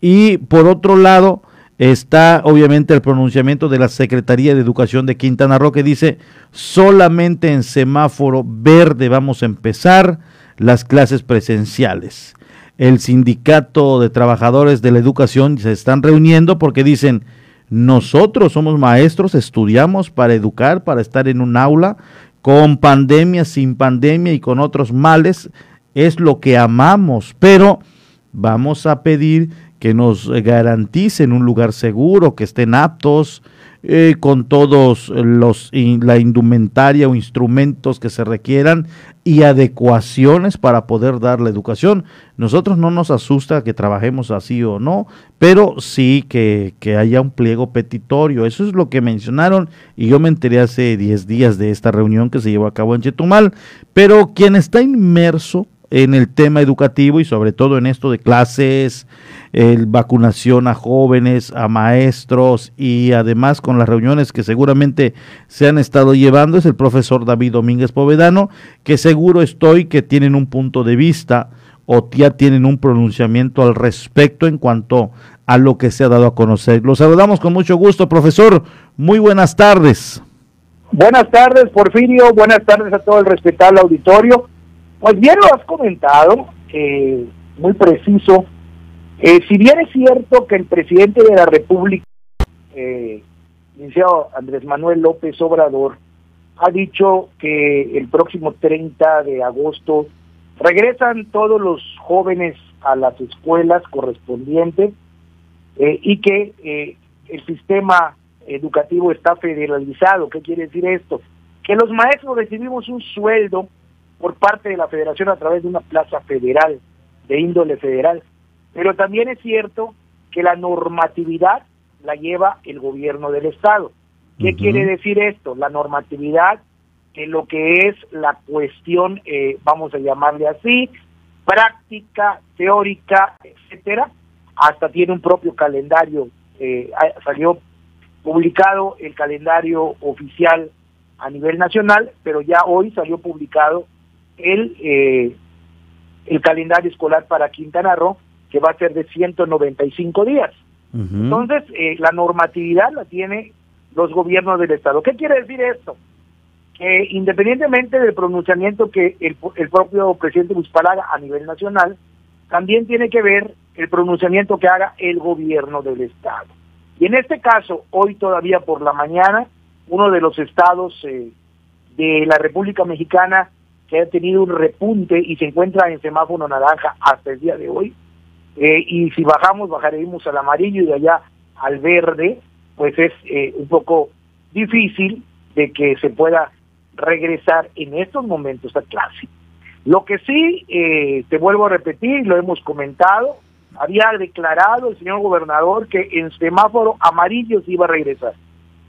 Y por otro lado, está obviamente el pronunciamiento de la Secretaría de Educación de Quintana Roo que dice, solamente en semáforo verde vamos a empezar las clases presenciales. El sindicato de trabajadores de la educación se están reuniendo porque dicen, nosotros somos maestros, estudiamos para educar, para estar en un aula, con pandemia, sin pandemia y con otros males, es lo que amamos, pero vamos a pedir que nos garanticen un lugar seguro, que estén aptos, eh, con todos los la indumentaria o instrumentos que se requieran y adecuaciones para poder dar la educación. Nosotros no nos asusta que trabajemos así o no, pero sí que, que haya un pliego petitorio. Eso es lo que mencionaron y yo me enteré hace 10 días de esta reunión que se llevó a cabo en Chetumal. Pero quien está inmerso en el tema educativo y sobre todo en esto de clases, el vacunación a jóvenes, a maestros y además con las reuniones que seguramente se han estado llevando es el profesor David Domínguez Povedano, que seguro estoy que tienen un punto de vista o ya tienen un pronunciamiento al respecto en cuanto a lo que se ha dado a conocer. Los saludamos con mucho gusto, profesor. Muy buenas tardes. Buenas tardes, Porfirio. Buenas tardes a todo el respetable auditorio. Pues bien lo has comentado, eh, muy preciso. Eh, si bien es cierto que el presidente de la República, eh, licenciado Andrés Manuel López Obrador, ha dicho que el próximo 30 de agosto regresan todos los jóvenes a las escuelas correspondientes eh, y que el sistema educativo está federalizado. ¿Qué quiere decir esto? Que los maestros recibimos un sueldo por parte de la federación a través de una plaza federal, de índole federal. Pero también es cierto que la normatividad la lleva el gobierno del Estado. ¿Qué quiere decir esto? La normatividad en lo que es la cuestión, eh, vamos a llamarle así, práctica, teórica, etcétera, hasta tiene un propio calendario, eh, salió publicado el calendario oficial a nivel nacional, pero ya hoy salió publicado el, eh, el calendario escolar para Quintana Roo, que va a ser de 195 días. Entonces, eh, la normatividad la tiene los gobiernos del Estado. ¿Qué quiere decir esto? Que independientemente del pronunciamiento que el, el propio presidente Buspalaga a nivel nacional también tiene que ver el pronunciamiento que haga el gobierno del estado. Y en este caso, hoy todavía por la mañana, uno de los estados eh, de la República Mexicana que ha tenido un repunte y se encuentra en semáforo naranja hasta el día de hoy, eh, y si bajamos, bajaremos al amarillo y de allá al verde, pues es eh, un poco difícil de que se pueda regresar en estos momentos a clase. Lo que sí, eh, te vuelvo a repetir, lo hemos comentado, había declarado el señor gobernador que en semáforo amarillo se iba a regresar.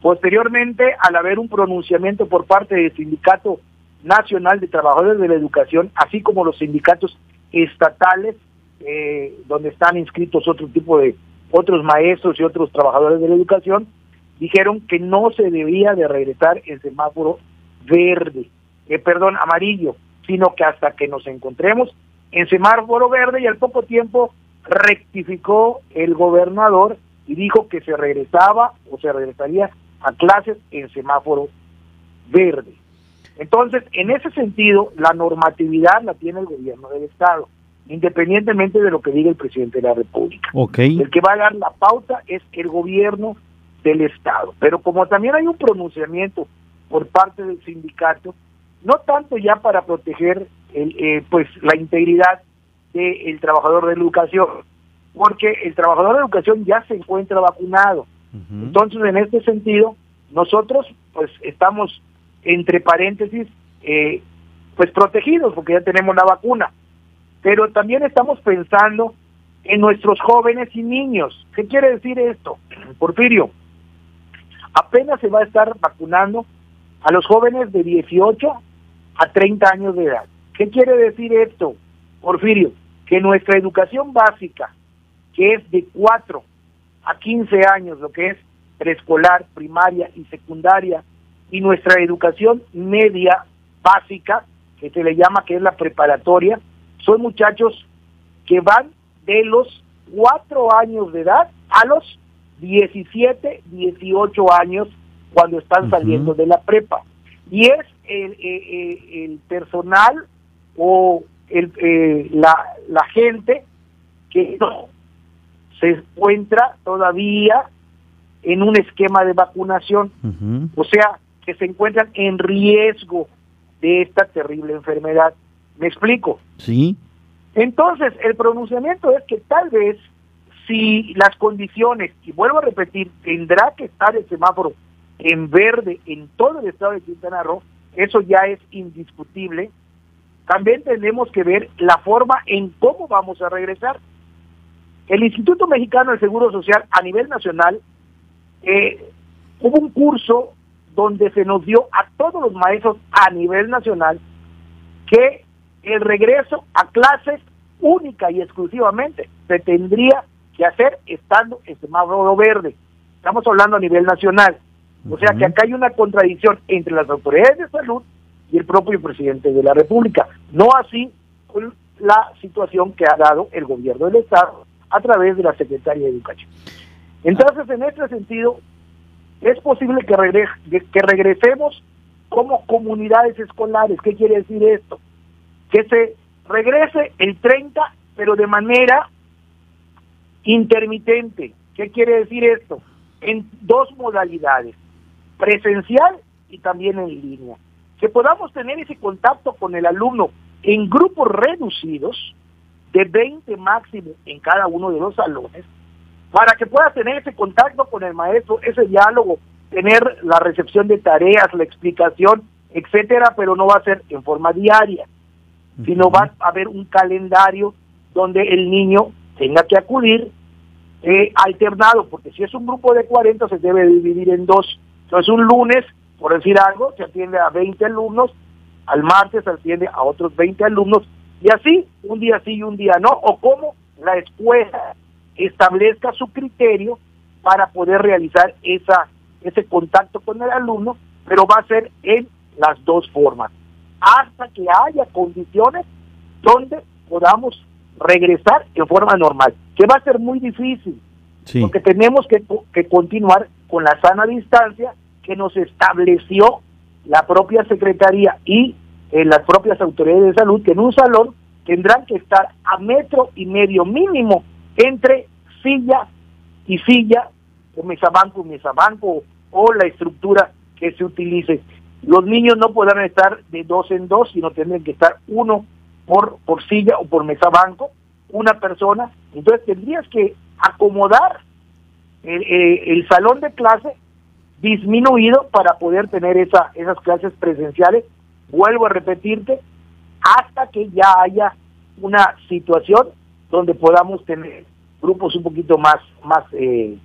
Posteriormente, al haber un pronunciamiento por parte del Sindicato Nacional de Trabajadores de la Educación, así como los sindicatos estatales, eh, donde están inscritos otro tipo de otros maestros y otros trabajadores de la educación, dijeron que no se debía de regresar el semáforo verde, eh, perdón, amarillo, sino que hasta que nos encontremos en semáforo verde y al poco tiempo rectificó el gobernador y dijo que se regresaba o se regresaría a clases en semáforo verde. Entonces, en ese sentido, la normatividad la tiene el gobierno del Estado, independientemente de lo que diga el presidente de la República. El que va a dar la pauta es el gobierno del Estado. Pero como también hay un pronunciamiento por parte del sindicato, no tanto ya para proteger el, eh, pues la integridad del trabajador de educación, porque el trabajador de educación ya se encuentra vacunado. Entonces, en este sentido, nosotros pues estamos entre paréntesis eh, pues protegidos porque ya tenemos la vacuna, pero también estamos pensando en nuestros jóvenes y niños. ¿Qué quiere decir esto? Porfirio, apenas se va a estar vacunando a los jóvenes de 18 a 30 años de edad. ¿Qué quiere decir esto, Porfirio? Que nuestra educación básica, que es de 4 a 15 años, lo que es preescolar, primaria y secundaria, y nuestra educación media básica, que se le llama que es la preparatoria, son muchachos que van de los 4 años de edad a los 17, 18 años cuando están saliendo de la prepa. Y es el, eh, eh, el personal o el, eh, la, la gente que no se encuentra todavía en un esquema de vacunación, o sea, que se encuentran en riesgo de esta terrible enfermedad. ¿Me explico? Sí. Entonces, el pronunciamiento es que tal vez si las condiciones, y vuelvo a repetir, tendrá que estar el semáforo en verde en todo el estado de Quintana Roo, eso ya es indiscutible. También tenemos que ver la forma en cómo vamos a regresar. El Instituto Mexicano del Seguro Social a nivel nacional eh, hubo un curso donde se nos dio a todos los maestros a nivel nacional que el regreso a clases única y exclusivamente se tendría que hacer estando en semáforo verde. Estamos hablando a nivel nacional. O sea que acá hay una contradicción entre las autoridades de salud y el propio presidente de la República. No así con la situación que ha dado el gobierno del Estado a través de la Secretaría de Educación. Entonces, en este sentido, es posible que, que regresemos como comunidades escolares. ¿Qué quiere decir esto? Que se regrese el 30, pero de manera intermitente. ¿Qué quiere decir esto? En dos modalidades, presencial y también en línea. Que podamos tener ese contacto con el alumno en grupos reducidos, de 20 máximo en cada uno de los salones, para que pueda tener ese contacto con el maestro, ese diálogo, tener la recepción de tareas, la explicación, etcétera, pero no va a ser en forma diaria, sino va a haber un calendario donde el niño tenga que acudir eh, alternado, porque si es un grupo de 40 se debe dividir en dos. Entonces un lunes, por decir algo, se atiende a 20 alumnos, al martes se atiende a otros 20 alumnos, y así, un día sí y un día no, o como la escuela establezca su criterio para poder realizar esa ese contacto con el alumno, pero va a ser en las dos formas, hasta que haya condiciones donde podamos regresar en forma normal, que va a ser muy difícil, porque tenemos que, que continuar con la sana distancia que nos estableció la propia Secretaría y eh, las propias autoridades de salud, que en un salón tendrán que estar a metro y medio mínimo entre silla y silla, o mesabanco y mesabanco, o la estructura que se utilice. Los niños no podrán estar de dos en dos, sino tendrán que estar uno por, por silla o por mesabanco, una persona. Entonces tendrías que acomodar el, el salón de clase disminuido para poder tener esa, esas clases presenciales. Vuelvo a repetirte, hasta que ya haya una situación donde podamos tener grupos un poquito más, más, eh,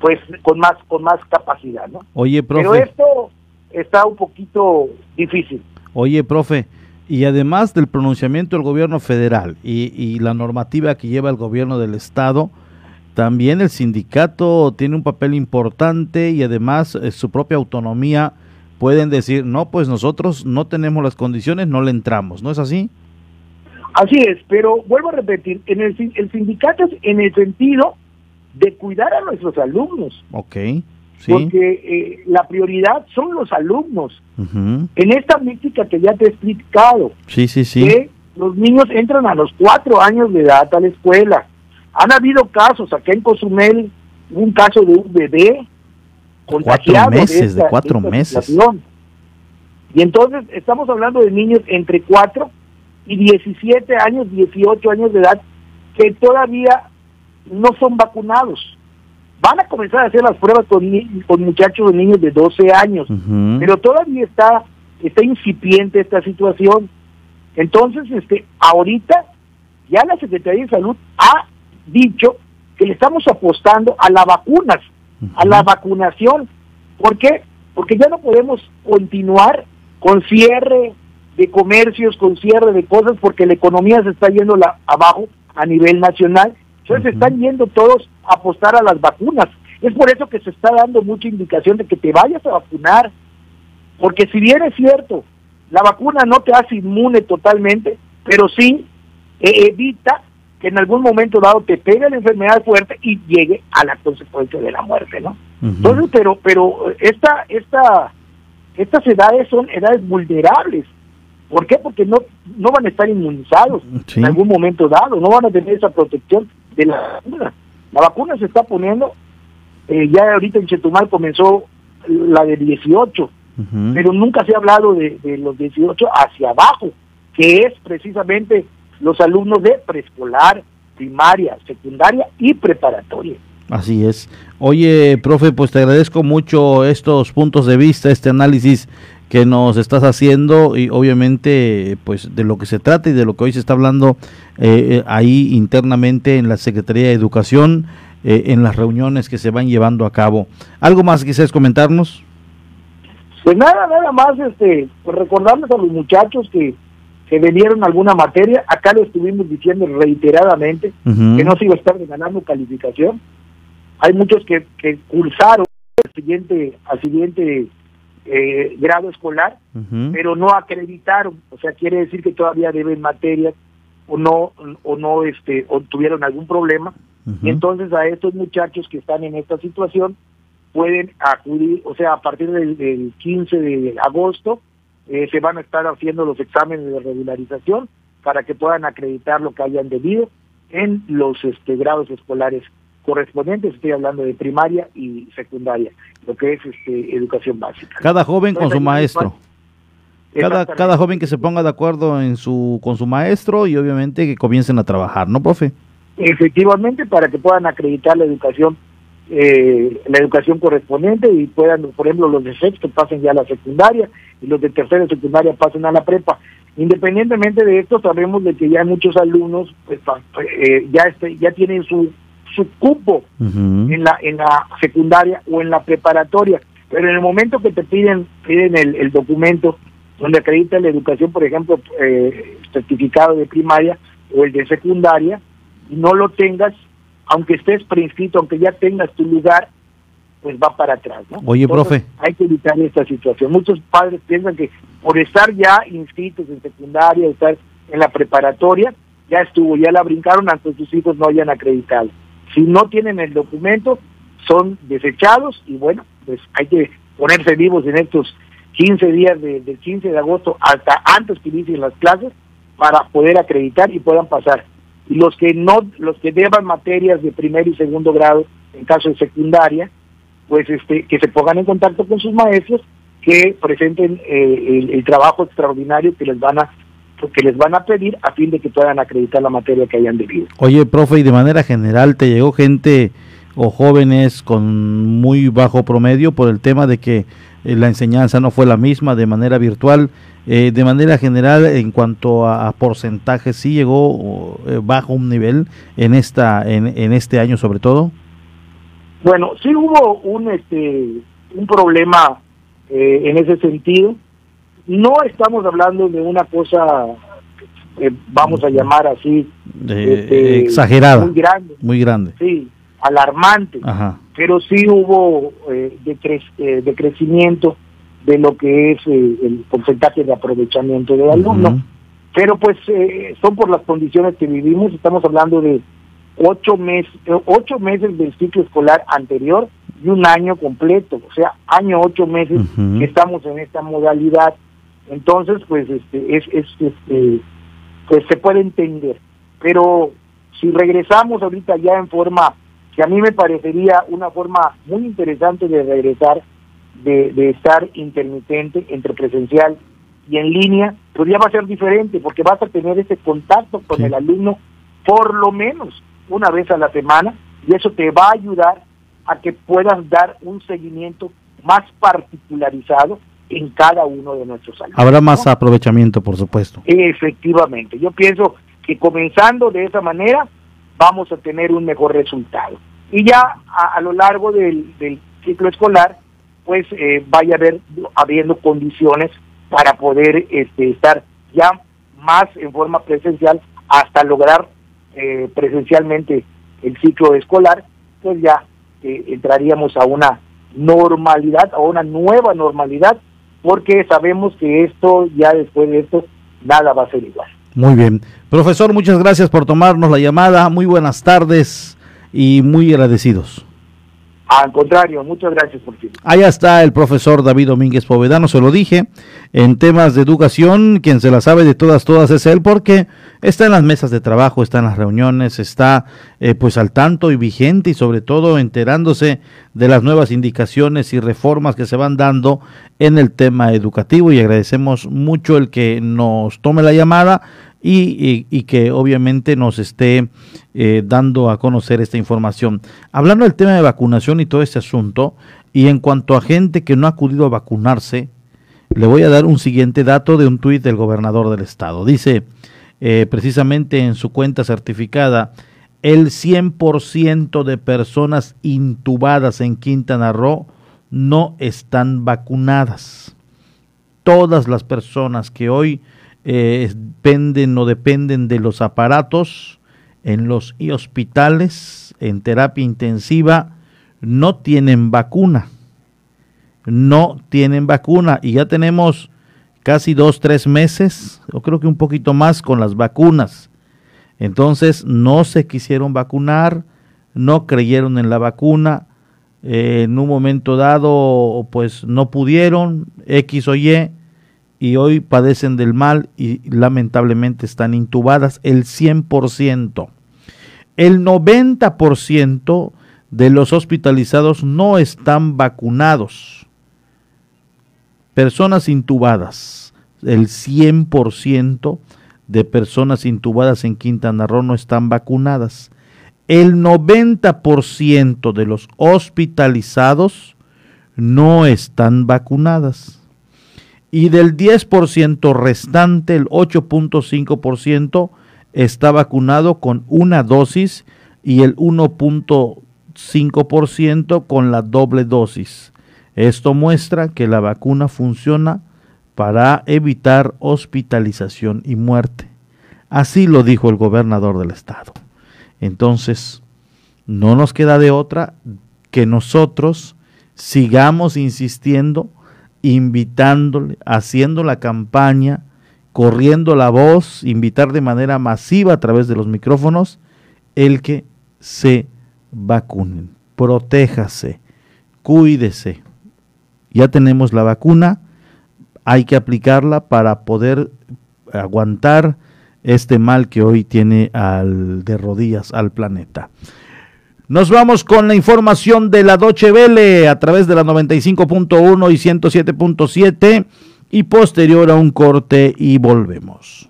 pues con más, con más capacidad, ¿no? Oye, profe. Pero esto está un poquito difícil. Oye, profe, y además del pronunciamiento del gobierno federal y, y la normativa que lleva el gobierno del estado, también el sindicato tiene un papel importante y además eh, su propia autonomía pueden decir, no, pues nosotros no tenemos las condiciones, no le entramos, ¿no es así? Así es, pero vuelvo a repetir, en el, el sindicato es en el sentido de cuidar a nuestros alumnos, Ok, sí. porque eh, la prioridad son los alumnos. En esta mística que ya te he explicado, Sí, sí, sí. que los niños entran a los cuatro años de edad a la escuela. Han habido casos, acá en Cozumel, un caso de un bebé contagiado meses, de esta- cuatro meses. situación. Y entonces estamos hablando de niños entre 4 y 17 años, 18 años de edad, que todavía no son vacunados. Van a comenzar a hacer las pruebas con, con muchachos o niños de 12 años, pero todavía está, está incipiente esta situación. Entonces, este, ahorita ya la Secretaría de Salud ha dicho que le estamos apostando a las vacunas, a la vacunación. ¿Por qué? Porque ya no podemos continuar con cierre de comercios, con cierre de cosas, porque la economía se está yendo la- abajo a nivel nacional. Entonces están yendo todos a apostar a las vacunas. Es por eso que se está dando mucha indicación de que te vayas a vacunar. Porque si bien es cierto, la vacuna no te hace inmune totalmente, pero sí eh, evita que en algún momento dado te pegue la enfermedad fuerte y llegue a la consecuencia de la muerte, ¿no? Entonces, pero, pero esta, esta, estas edades son edades vulnerables. ¿Por qué? Porque no, no van a estar inmunizados en algún momento dado, no van a tener esa protección de la vacuna. La vacuna se está poniendo, eh, ya ahorita en Chetumal comenzó la de 18, pero nunca se ha hablado de, de los 18 hacia abajo, que es precisamente los alumnos de preescolar, primaria, secundaria y preparatoria. Así es. Oye, profe, pues te agradezco mucho estos puntos de vista, este análisis que nos estás haciendo y obviamente pues de lo que se trata y de lo que hoy se está hablando eh, eh, ahí internamente en la Secretaría de Educación, eh, en las reuniones que se van llevando a cabo. ¿Algo más quisieras comentarnos? Pues nada, nada más, este, pues recordarles a los muchachos que, que debieron alguna materia, acá lo estuvimos diciendo reiteradamente, que no se iba a estar ganando calificación. Hay muchos que, que cursaron al siguiente, al siguiente eh, grado escolar, pero no acreditaron, o sea, quiere decir que todavía deben materias o no, o no, este, o tuvieron algún problema. Y entonces a estos muchachos que están en esta situación pueden acudir, o sea, a partir del, del 15 de agosto eh, se van a estar haciendo los exámenes de regularización para que puedan acreditar lo que hayan debido en los este, grados escolares correspondientes, estoy hablando de primaria y secundaria, lo que es este, educación básica. Cada joven con su maestro. Cada, cada joven que se ponga de acuerdo en su, con su maestro y obviamente que comiencen a trabajar, ¿no, profe? efectivamente para que puedan acreditar la educación eh, la educación correspondiente y puedan por ejemplo los de sexto pasen ya a la secundaria y los de tercera y secundaria pasen a la prepa independientemente de esto sabemos de que ya muchos alumnos pues, eh, ya este, ya tienen su su cupo en la en la secundaria o en la preparatoria pero en el momento que te piden piden el, el documento donde acredita la educación por ejemplo eh, certificado de primaria o el de secundaria y no lo tengas aunque estés preinscrito aunque ya tengas tu lugar pues va para atrás ¿no? Oye, Entonces, profe. hay que evitar esta situación muchos padres piensan que por estar ya inscritos en secundaria estar en la preparatoria ya estuvo ya la brincaron aunque sus hijos no hayan acreditado si no tienen el documento son desechados y bueno, pues hay que ponerse vivos en estos 15 días de- del 15 de agosto hasta antes que inicien las clases para poder acreditar y puedan pasar. Y los que no, los que deban materias de primer y segundo grado, en caso de secundaria, pues este, que se pongan en contacto con sus maestros, que presenten eh, el, el trabajo extraordinario que les van a que les van a pedir a fin de que puedan acreditar la materia que hayan debido. Oye, profe, y de manera general, ¿te llegó gente o jóvenes con muy bajo promedio por el tema de que eh, la enseñanza no fue la misma de manera virtual? Eh, de manera general, en cuanto a, a porcentaje, ¿sí llegó eh, bajo un nivel en, esta, en, en este año sobre todo? Bueno, sí hubo un, este, un problema eh, en ese sentido. No estamos hablando de una cosa, eh, vamos a llamar así, este, exagerada. muy grande, Muy grande. sí, alarmante, Ajá. pero sí hubo eh, decre- eh, decrecimiento de lo que es eh, el porcentaje de aprovechamiento de alumnos. Pero pues eh, son por las condiciones que vivimos, estamos hablando de ocho meses, ocho meses del ciclo escolar anterior y un año completo, o sea, año ocho meses que estamos en esta modalidad. Entonces, pues este, es, es este, pues se puede entender. Pero si regresamos ahorita ya en forma que a mí me parecería una forma muy interesante de regresar, de, de estar intermitente entre presencial y en línea, pues ya va a ser diferente porque vas a tener ese contacto con el alumno por lo menos una vez a la semana y eso te va a ayudar a que puedas dar un seguimiento más particularizado en cada uno de nuestros alumnos. Habrá más aprovechamiento, por supuesto. Efectivamente, yo pienso que comenzando de esa manera vamos a tener un mejor resultado. Y ya a, a lo largo del, del ciclo escolar, pues eh, vaya a haber habiendo condiciones para poder este, estar ya más en forma presencial hasta lograr eh, presencialmente el ciclo escolar, pues ya eh, entraríamos a una normalidad, a una nueva normalidad, porque sabemos que esto, ya después de esto, nada va a ser igual. Muy bien. Profesor, muchas gracias por tomarnos la llamada. Muy buenas tardes y muy agradecidos. Al contrario, muchas gracias por ti. Allá está el profesor David Domínguez Povedano, se lo dije, en temas de educación, quien se la sabe de todas, todas es él, porque está en las mesas de trabajo, está en las reuniones, está eh, pues al tanto y vigente y sobre todo enterándose de las nuevas indicaciones y reformas que se van dando en el tema educativo y agradecemos mucho el que nos tome la llamada y, que obviamente nos esté eh, dando a conocer esta información. Hablando del tema de vacunación y todo este asunto, y en cuanto a gente que no ha acudido a vacunarse, le voy a dar un siguiente dato de un tuit del gobernador del estado. Dice, eh, precisamente en su cuenta certificada, el 100% de personas intubadas en Quintana Roo no están vacunadas. Todas las personas que hoy eh, dependen o dependen de los aparatos en los hospitales, en terapia intensiva, no tienen vacuna. No tienen vacuna y ya tenemos casi dos, tres meses, o creo que un poquito más con las vacunas. Entonces no se quisieron vacunar, no creyeron en la vacuna, eh, en un momento dado pues no pudieron, X o Y, y hoy padecen del mal y lamentablemente están intubadas el 100%. El 90% de los hospitalizados no están vacunados. Personas intubadas, el 100% de personas intubadas en Quintana Roo no están vacunadas. El 90% de los hospitalizados no están vacunadas. Y del 10% restante, el 8.5% está vacunado con una dosis y el 1.5% con la doble dosis. Esto muestra que la vacuna funciona para evitar hospitalización y muerte. Así lo dijo el gobernador del estado. Entonces, no nos queda de otra que nosotros sigamos insistiendo, invitándole, haciendo la campaña, corriendo la voz, invitar de manera masiva a través de los micrófonos el que se vacunen. Protéjase, cuídese. Ya tenemos la vacuna, hay que aplicarla para poder aguantar este mal que hoy tiene al, de rodillas al planeta. Nos vamos con la información de la Doche Vele a través de la 95.1 y 107.7 y posterior a un corte y volvemos.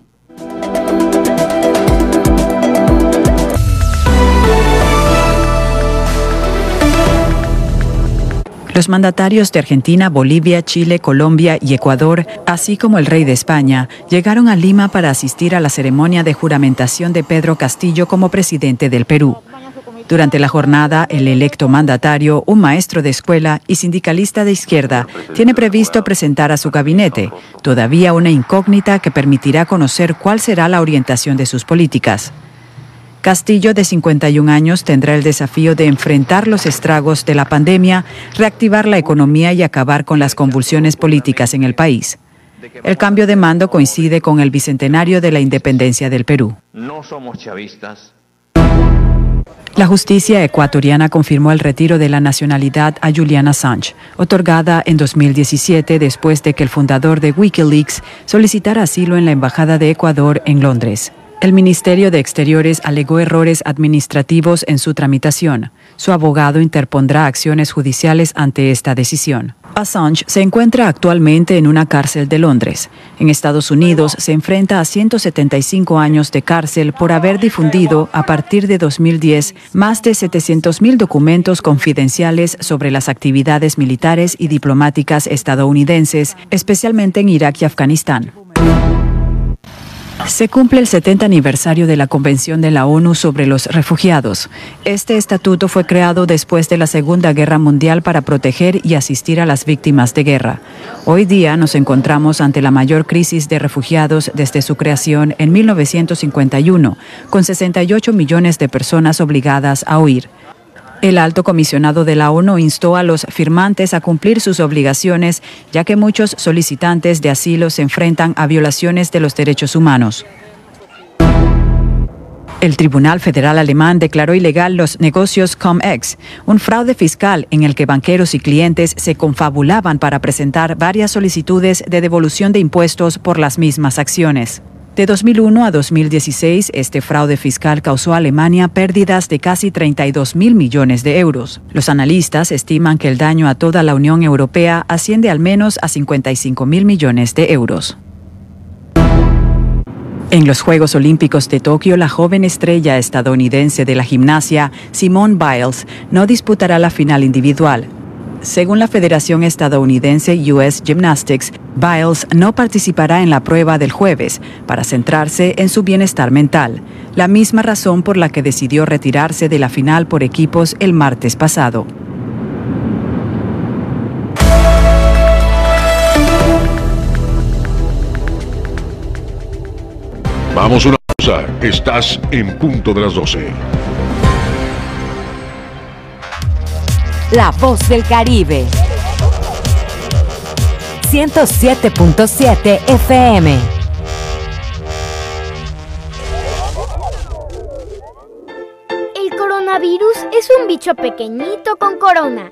Los mandatarios de Argentina, Bolivia, Chile, Colombia y Ecuador, así como el rey de España, llegaron a Lima para asistir a la ceremonia de juramentación de Pedro Castillo como presidente del Perú. Durante la jornada, el electo mandatario, un maestro de escuela y sindicalista de izquierda, tiene previsto presentar a su gabinete, todavía una incógnita que permitirá conocer cuál será la orientación de sus políticas. Castillo, de 51 años, tendrá el desafío de enfrentar los estragos de la pandemia, reactivar la economía y acabar con las convulsiones políticas en el país. El cambio de mando coincide con el bicentenario de la independencia del Perú. No somos chavistas. La justicia ecuatoriana confirmó el retiro de la nacionalidad a Julian Assange, otorgada en 2017 después de que el fundador de Wikileaks solicitara asilo en la Embajada de Ecuador en Londres. El Ministerio de Exteriores alegó errores administrativos en su tramitación. Su abogado interpondrá acciones judiciales ante esta decisión. Assange se encuentra actualmente en una cárcel de Londres. En Estados Unidos se enfrenta a 175 años de cárcel por haber difundido, a partir de 2010, más de 700.000 documentos confidenciales sobre las actividades militares y diplomáticas estadounidenses, especialmente en Irak y Afganistán. Se cumple el 70 aniversario de la Convención de la ONU sobre los Refugiados. Este estatuto fue creado después de la Segunda Guerra Mundial para proteger y asistir a las víctimas de guerra. Hoy día nos encontramos ante la mayor crisis de refugiados desde su creación en 1951, con 68 millones de personas obligadas a huir. El alto comisionado de la ONU instó a los firmantes a cumplir sus obligaciones, ya que muchos solicitantes de asilo se enfrentan a violaciones de los derechos humanos. El Tribunal Federal Alemán declaró ilegal los negocios ComEx, un fraude fiscal en el que banqueros y clientes se confabulaban para presentar varias solicitudes de devolución de impuestos por las mismas acciones. De 2001 a 2016, este fraude fiscal causó a Alemania pérdidas de casi 32 mil millones de euros. Los analistas estiman que el daño a toda la Unión Europea asciende al menos a 55 mil millones de euros. En los Juegos Olímpicos de Tokio, la joven estrella estadounidense de la gimnasia, Simone Biles, no disputará la final individual. Según la Federación Estadounidense US Gymnastics, Biles no participará en la prueba del jueves para centrarse en su bienestar mental, la misma razón por la que decidió retirarse de la final por equipos el martes pasado. Vamos una pausa. Estás en punto de las 12. La voz del Caribe. 107.7 FM. El coronavirus es un bicho pequeñito con corona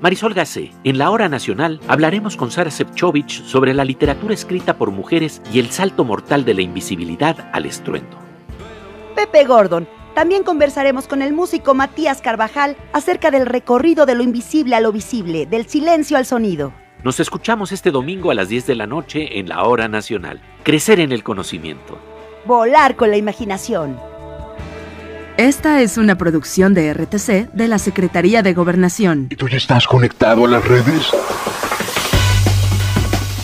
Marisol Gacé, en la Hora Nacional hablaremos con Sara Sepchovich sobre la literatura escrita por mujeres y el salto mortal de la invisibilidad al estruendo. Pepe Gordon, también conversaremos con el músico Matías Carvajal acerca del recorrido de lo invisible a lo visible, del silencio al sonido. Nos escuchamos este domingo a las 10 de la noche en la Hora Nacional. Crecer en el conocimiento. Volar con la imaginación. Esta es una producción de RTC de la Secretaría de Gobernación. ¿Y tú ya estás conectado a las redes?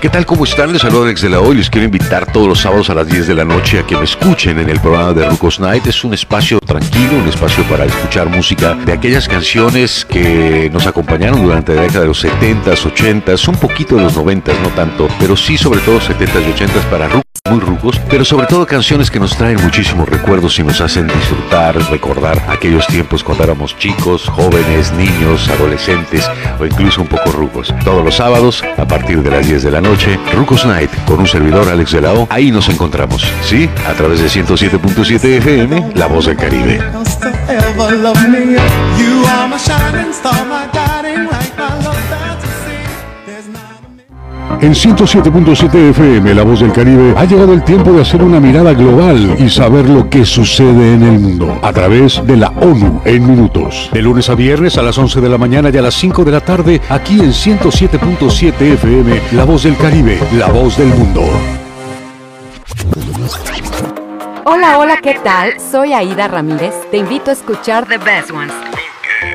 ¿Qué tal? ¿Cómo están? Les saludo Alex de la Hoy. Les quiero invitar todos los sábados a las 10 de la noche a que me escuchen en el programa de Rucos Night. Es un espacio tranquilo, un espacio para escuchar música de aquellas canciones que nos acompañaron durante la década de los 70s, 80s, un poquito de los 90s, no tanto, pero sí sobre todo 70s y 80s para Rucos muy rucos, pero sobre todo canciones que nos traen muchísimos recuerdos y nos hacen disfrutar, recordar aquellos tiempos cuando éramos chicos, jóvenes, niños, adolescentes o incluso un poco rucos. Todos los sábados, a partir de las 10 de la noche, Rucos Night con un servidor Alex de la O. Ahí nos encontramos, ¿sí? A través de 107.7 FM, La Voz del Caribe. En 107.7 FM, La Voz del Caribe, ha llegado el tiempo de hacer una mirada global y saber lo que sucede en el mundo a través de la ONU en minutos. De lunes a viernes a las 11 de la mañana y a las 5 de la tarde, aquí en 107.7 FM, La Voz del Caribe, La Voz del Mundo. Hola, hola, ¿qué tal? Soy Aida Ramírez. Te invito a escuchar The Best Ones.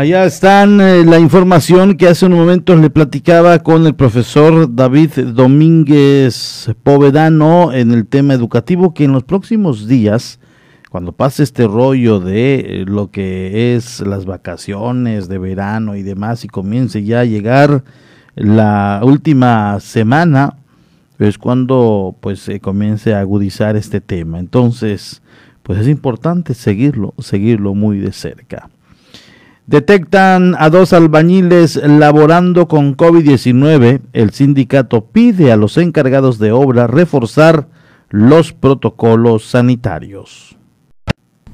Allá están eh, la información que hace un momento le platicaba con el profesor David Domínguez Povedano en el tema educativo, que en los próximos días, cuando pase este rollo de eh, lo que es las vacaciones de verano y demás, y comience ya a llegar la última semana, es cuando pues se comience a agudizar este tema. Entonces, pues es importante seguirlo, seguirlo muy de cerca. Detectan a dos albañiles laborando con COVID-19. El sindicato pide a los encargados de obra reforzar los protocolos sanitarios.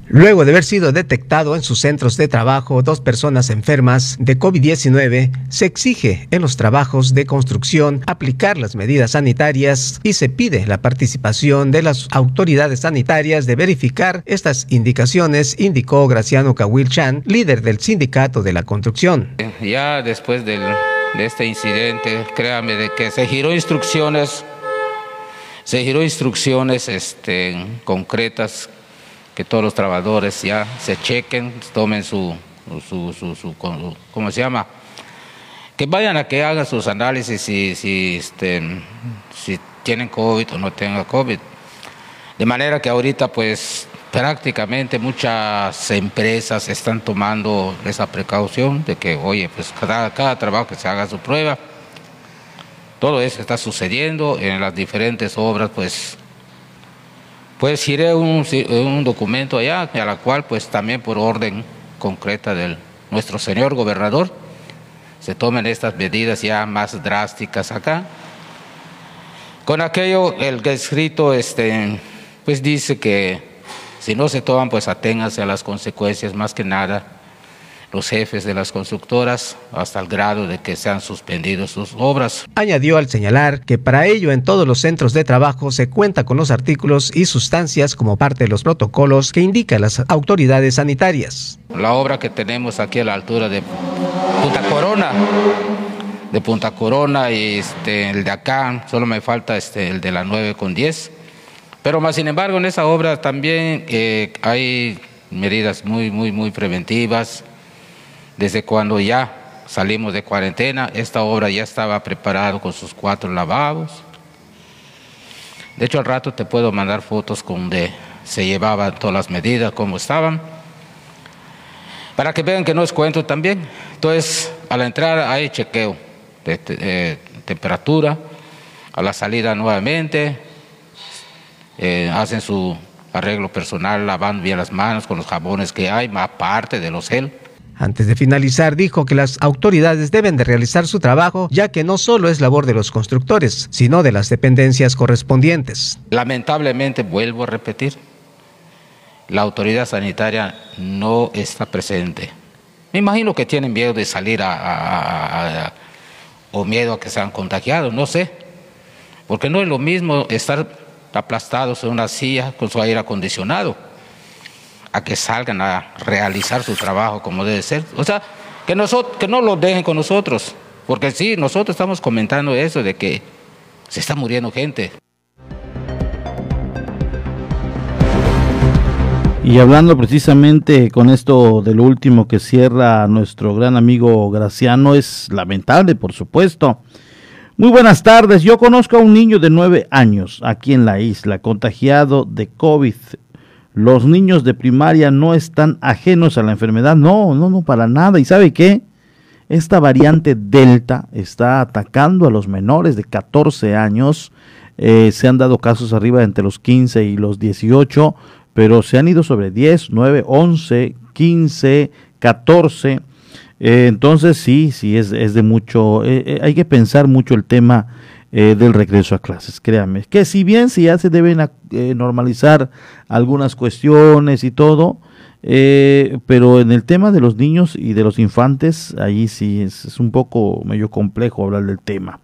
Luego de haber sido detectado en sus centros de trabajo dos personas enfermas de COVID-19, se exige en los trabajos de construcción aplicar las medidas sanitarias y se pide la participación de las autoridades sanitarias de verificar estas indicaciones, indicó Graciano Cahuil Chan, líder del sindicato de la construcción. Ya después de este incidente, créame de que se giró instrucciones, se giró instrucciones este, concretas que todos los trabajadores ya se chequen, tomen su, su, su, ¿cómo se llama? Que vayan a que hagan sus análisis si, si, este, si tienen COVID o no tengan COVID. De manera que ahorita pues prácticamente muchas empresas están tomando esa precaución de que, oye, pues cada, cada trabajo que se haga su prueba. Todo eso está sucediendo en las diferentes obras, pues pues giré un, un documento allá, a la cual pues también por orden concreta de nuestro señor gobernador se tomen estas medidas ya más drásticas acá. Con aquello, el escrito este, pues dice que si no se toman, pues aténganse a las consecuencias más que nada los jefes de las constructoras hasta el grado de que sean suspendidos sus obras. Añadió al señalar que para ello en todos los centros de trabajo se cuenta con los artículos y sustancias como parte de los protocolos que indican las autoridades sanitarias. La obra que tenemos aquí a la altura de Punta Corona, de Punta Corona y este, el de acá, solo me falta este, el de la 9 con 10. Pero más sin embargo en esa obra también eh, hay medidas muy, muy, muy preventivas. Desde cuando ya salimos de cuarentena, esta obra ya estaba preparada con sus cuatro lavabos. De hecho, al rato te puedo mandar fotos donde se llevaban todas las medidas, cómo estaban, para que vean que no es cuento también. Entonces, a la entrada hay chequeo de, temperatura, a la salida nuevamente, eh, hacen su arreglo personal, lavan bien las manos con los jabones que hay, más parte de los gel. Antes de finalizar, dijo que las autoridades deben de realizar su trabajo, ya que no solo es labor de los constructores, sino de las dependencias correspondientes. Lamentablemente, vuelvo a repetir, la autoridad sanitaria no está presente. Me imagino que tienen miedo de salir o miedo a que sean contagiados, no sé, porque no es lo mismo estar aplastados en una silla con su aire acondicionado a que salgan a realizar su trabajo como debe ser. O sea, que, que no lo dejen con nosotros, porque sí, nosotros estamos comentando eso de que se está muriendo gente. Y hablando precisamente con esto del último que cierra nuestro gran amigo Graciano, es lamentable, por supuesto. Muy buenas tardes. Yo conozco a un niño de nueve años aquí en la isla, contagiado de COVID. Los niños de primaria no están ajenos a la enfermedad. No, no, no, para nada. ¿Y sabe qué? Esta variante Delta está atacando a los menores de 14 años. Eh, se han dado casos arriba entre los 15 y los 18 pero se han ido sobre 10, 9, 11, 15, 14. entonces sí, sí, es, de mucho, eh, eh, hay que pensar mucho el tema eh, del regreso a clases, créanme. Que si bien si ya se deben normalizar algunas cuestiones y todo, pero en el tema de los niños y de los infantes, ahí sí es, es un poco medio complejo hablar del tema.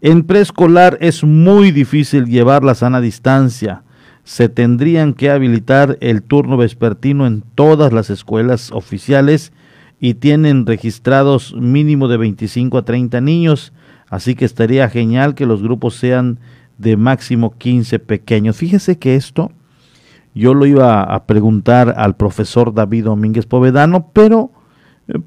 En preescolar es muy difícil llevar la sana distancia se tendrían que habilitar el turno vespertino en todas las escuelas oficiales y tienen registrados mínimo de 25 a 30 niños, así que estaría genial que los grupos sean de máximo 15 pequeños. Fíjese que esto yo lo iba a preguntar al profesor David Domínguez Povedano, pero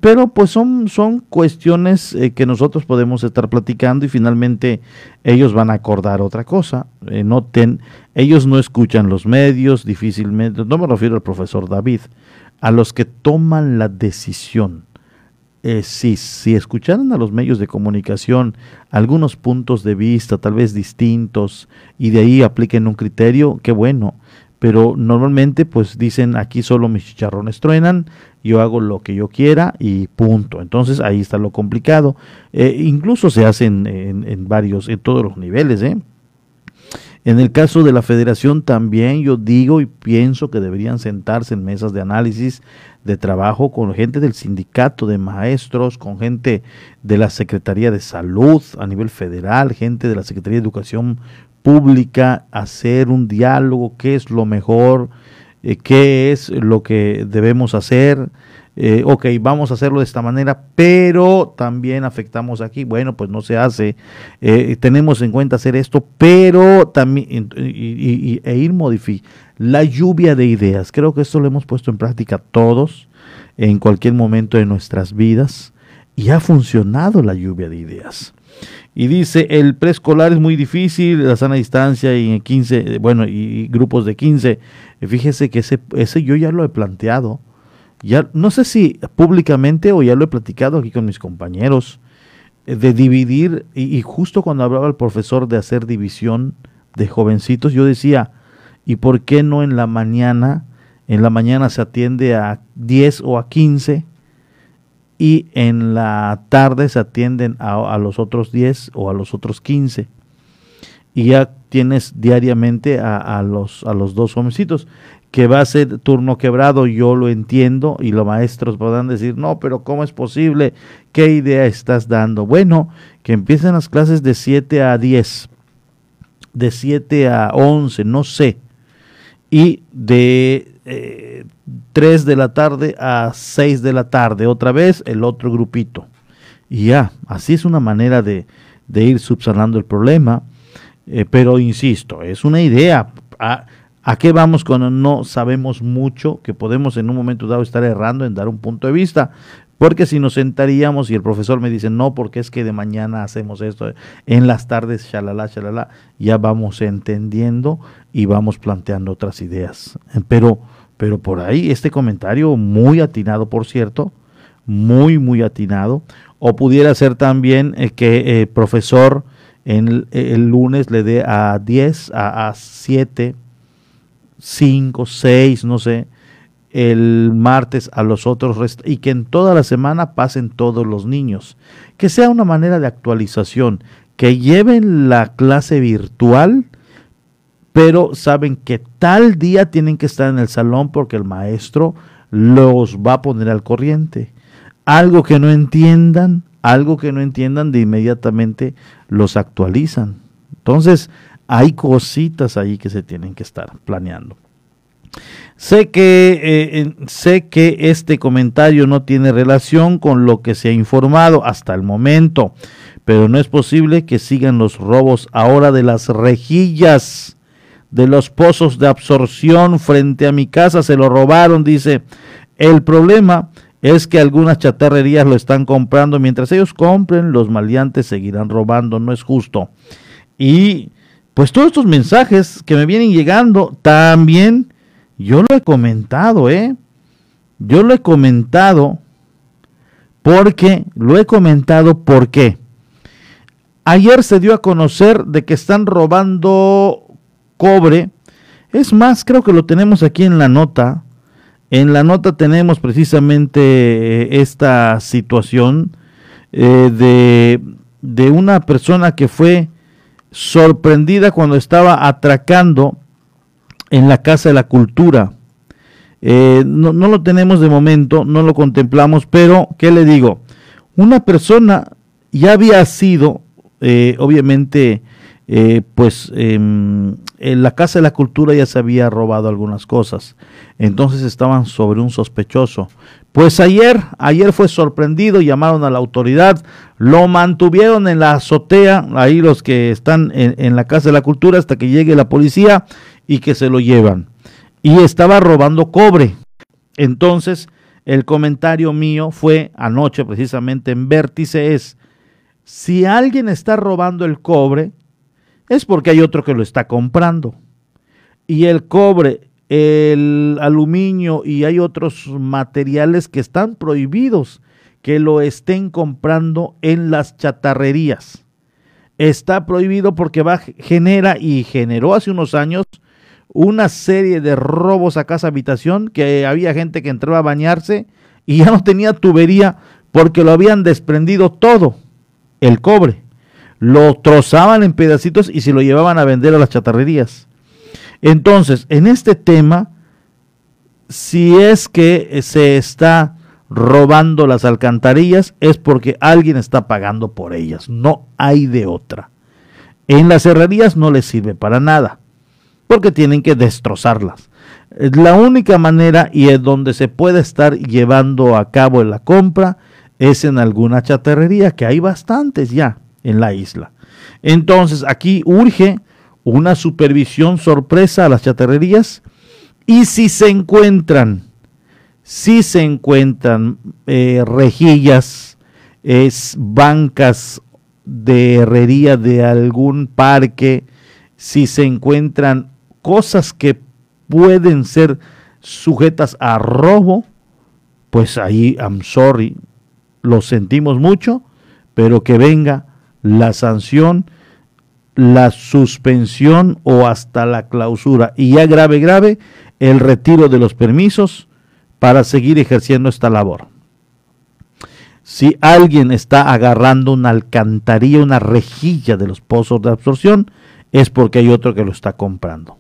pero pues son, son cuestiones eh, que nosotros podemos estar platicando y finalmente ellos van a acordar otra cosa. Eh, noten, ellos no escuchan los medios difícilmente, no me refiero al profesor David, a los que toman la decisión. Eh, si, si escucharan a los medios de comunicación algunos puntos de vista tal vez distintos y de ahí apliquen un criterio, qué bueno pero normalmente pues dicen aquí solo mis chicharrones truenan, yo hago lo que yo quiera y punto. Entonces ahí está lo complicado. Eh, incluso se hacen en, varios, en todos los niveles. ¿eh? En el caso de la federación también yo digo y pienso que deberían sentarse en mesas de análisis de trabajo con gente del sindicato de maestros, con gente de la Secretaría de Salud a nivel federal, gente de la Secretaría de Educación pública, hacer un diálogo, qué es lo mejor, eh, qué es lo que debemos hacer. Eh, ok, vamos a hacerlo de esta manera, pero también afectamos aquí. Bueno, pues no se hace. Eh, tenemos en cuenta hacer esto, pero también y, e ir modificando la lluvia de ideas. Creo que esto lo hemos puesto en práctica todos en cualquier momento de nuestras vidas y ha funcionado la lluvia de ideas. Y dice, el preescolar es muy difícil, la sana distancia y en 15, bueno, y grupos de 15. Fíjese que ese, ese yo ya lo he planteado. Ya, no sé si públicamente o ya lo he platicado aquí con mis compañeros, eh, de dividir, y, justo cuando hablaba el profesor de hacer división de jovencitos, yo decía, ¿y por qué no en la mañana? En la mañana se atiende a 10 o a 15 y en la tarde se atienden a, los otros 10 o a los otros 15 y ya tienes diariamente a, los, a los dos jovencitos que va a ser turno quebrado, yo lo entiendo y los maestros podrán decir, no, pero ¿cómo es posible? ¿Qué idea estás dando? Bueno, que empiecen las clases de 7 a 10, de 7 a 11, no sé, y de eh, 3 de la tarde a 6 de la tarde, otra vez el otro grupito. Y ya, así es una manera de, de ir subsanando el problema. Eh, pero insisto, es una idea. ¿A qué vamos cuando no sabemos mucho, que podemos en un momento dado estar errando en dar un punto de vista? Porque si nos sentaríamos y el profesor me dice, no, porque es que de mañana hacemos esto, en las tardes, shalala, shalala, ya vamos entendiendo y vamos planteando otras ideas. Pero, pero por ahí, este comentario muy atinado, por cierto, muy, muy atinado. O pudiera ser también eh, que el profesor en el, lunes le dé a 10, a, a 7, 5, 6, no sé, el martes a los otros y que en toda la semana pasen todos los niños. Que sea una manera de actualización, que lleven la clase virtual, pero saben que tal día tienen que estar en el salón porque el maestro los va a poner al corriente. Algo que no entiendan, algo que no entiendan, de inmediatamente los actualizan. Entonces, hay cositas ahí que se tienen que estar planeando. Sé que, eh, sé que este comentario no tiene relación con lo que se ha informado hasta el momento, pero no es posible que sigan los robos ahora de las rejillas de los pozos de absorción frente a mi casa. Se lo robaron, dice. El problema es que algunas chatarrerías lo están comprando. Mientras ellos compren, los maleantes seguirán robando. No es justo. Y pues todos estos mensajes que me vienen llegando, también yo lo he comentado, ¿eh? Yo lo he comentado porque, lo he comentado porque ayer se dio a conocer de que están robando cobre. Es más, creo que lo tenemos aquí en la nota. En la nota tenemos precisamente eh, esta situación eh, de, de una persona que fue sorprendida cuando estaba atracando en la Casa de la Cultura. Eh, no, lo tenemos de momento, no lo contemplamos, pero ¿qué le digo? Una persona ya había sido, eh, obviamente, eh, pues em, en la Casa de la Cultura ya se había robado algunas cosas, entonces estaban sobre un sospechoso. Pues ayer, ayer fue sorprendido, llamaron a la autoridad, lo mantuvieron en la azotea, ahí los que están en, la Casa de la Cultura hasta que llegue la policía y que se lo llevan. Y estaba robando cobre. Entonces, el comentario mío fue anoche precisamente en Vértice es, si alguien está robando el cobre, es porque hay otro que lo está comprando. Y el cobre el aluminio y hay otros materiales que están prohibidos que lo estén comprando en las chatarrerías. Está prohibido porque va, genera y generó hace unos años una serie de robos a casa habitación que había gente que entraba a bañarse y ya no tenía tubería porque lo habían desprendido todo, el cobre. Lo trozaban en pedacitos y se lo llevaban a vender a las chatarrerías. Entonces, en este tema, si es que se está robando las alcantarillas, es porque alguien está pagando por ellas, no hay de otra. En las herrerías no les sirve para nada, porque tienen que destrozarlas. La única manera y es donde se puede estar llevando a cabo la compra es en alguna chatarrería, que hay bastantes ya en la isla. Entonces aquí urge una supervisión sorpresa a las chatarrerías y si se encuentran, si se encuentran eh, rejillas, es bancas de herrería de algún parque, si se encuentran cosas que pueden ser sujetas a robo, pues ahí, I'm sorry, lo sentimos mucho, pero que venga la sanción la suspensión o hasta la clausura y ya grave, grave, el retiro de los permisos para seguir ejerciendo esta labor. Si alguien está agarrando una alcantarilla, una rejilla de los pozos de absorción, es porque hay otro que lo está comprando.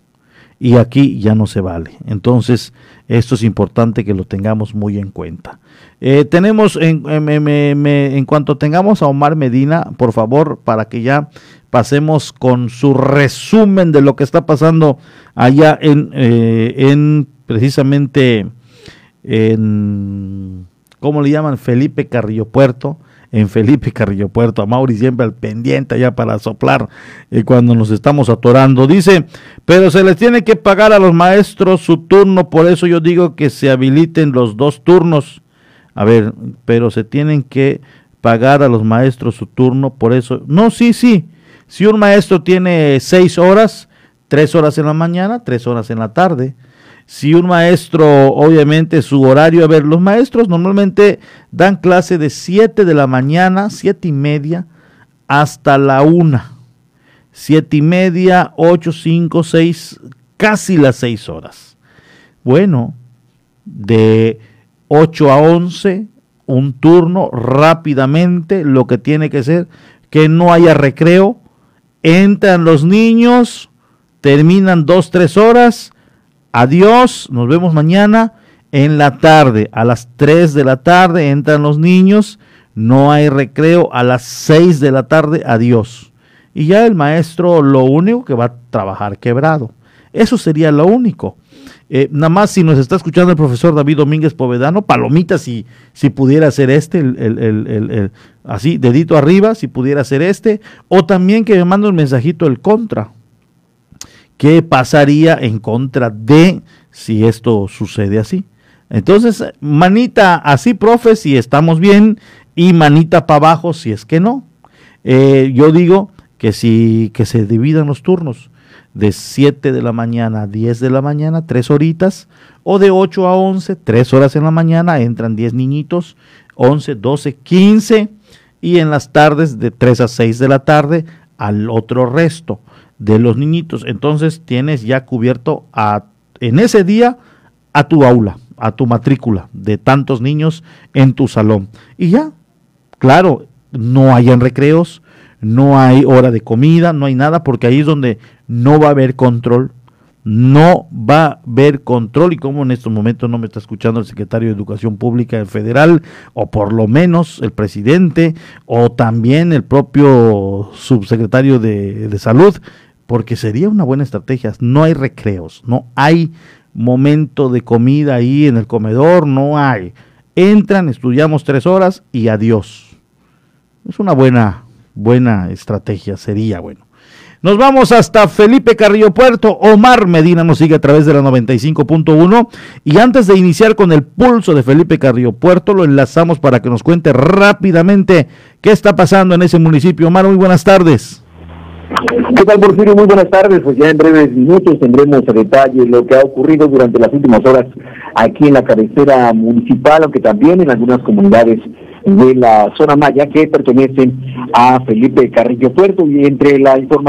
Y aquí ya no se vale. Entonces, esto es importante que lo tengamos muy en cuenta. Eh, tenemos, en, cuanto tengamos a Omar Medina, por favor, para que ya pasemos con su resumen de lo que está pasando allá en, eh, en precisamente en, ¿cómo le llaman? Felipe Carrillo Puerto, en Felipe Carrillo Puerto. A Mauri siempre al pendiente allá para soplar eh, cuando nos estamos atorando. Dice, pero se les tiene que pagar a los maestros su turno, por eso yo digo que se habiliten los dos turnos. A ver, pero se tienen que pagar a los maestros su turno, por eso. No, sí, sí. Si un maestro tiene seis horas, tres horas en la mañana, tres horas en la tarde. Si un maestro, obviamente su horario, a ver, los maestros normalmente dan clase de siete de la mañana, siete y media, hasta la una. Siete y media, ocho, cinco, seis, casi las seis horas. Bueno, de 8 a 11, un turno rápidamente, lo que tiene que ser que no haya recreo, entran los niños, terminan dos, tres horas, adiós, nos vemos mañana en la tarde, a las 3 de la tarde entran los niños, no hay recreo, a las 6 de la tarde, adiós. Y ya el maestro lo único que va a trabajar quebrado. Eso sería lo único. Eh, nada más si nos está escuchando el profesor David Domínguez Povedano, palomita si, si pudiera ser este, el, así, dedito arriba, si pudiera ser este, o también que me mande un mensajito el contra. ¿Qué pasaría en contra de si esto sucede así? Entonces, manita así, profe, si estamos bien, y manita para abajo si es que no. Eh, yo digo que si que se dividan los turnos de 7 de la mañana a 10 de la mañana, 3 horitas, o de 8 a 11, 3 horas en la mañana, entran 10 niñitos, 11, 12, 15, y en las tardes de 3 a 6 de la tarde al otro resto de los niñitos. Entonces tienes ya cubierto a, en ese día a tu aula, a tu matrícula de tantos niños en tu salón. Y ya, claro, no hayan recreos, no hay hora de comida, no hay nada, porque ahí es donde no va a haber control, no va a haber control y como en estos momentos no me está escuchando el secretario de Educación Pública federal o por lo menos el presidente o también el propio subsecretario de, de salud, porque sería una buena estrategia. No hay recreos, no hay momento de comida ahí en el comedor, no hay. Entran, estudiamos tres horas y adiós. Es una buena, buena estrategia, sería bueno. Nos vamos hasta Felipe Carrillo Puerto. Omar Medina nos sigue a través de la 95.1. Y antes de iniciar con el pulso de Felipe Carrillo Puerto, lo enlazamos para que nos cuente rápidamente qué está pasando en ese municipio. Omar, muy buenas tardes. ¿Qué tal, Porfirio? Muy buenas tardes. Pues ya en breves minutos tendremos a detalle lo que ha ocurrido durante las últimas horas aquí en la cabecera municipal, aunque también en algunas comunidades de la zona maya que pertenecen a Felipe Carrillo Puerto. Y entre la información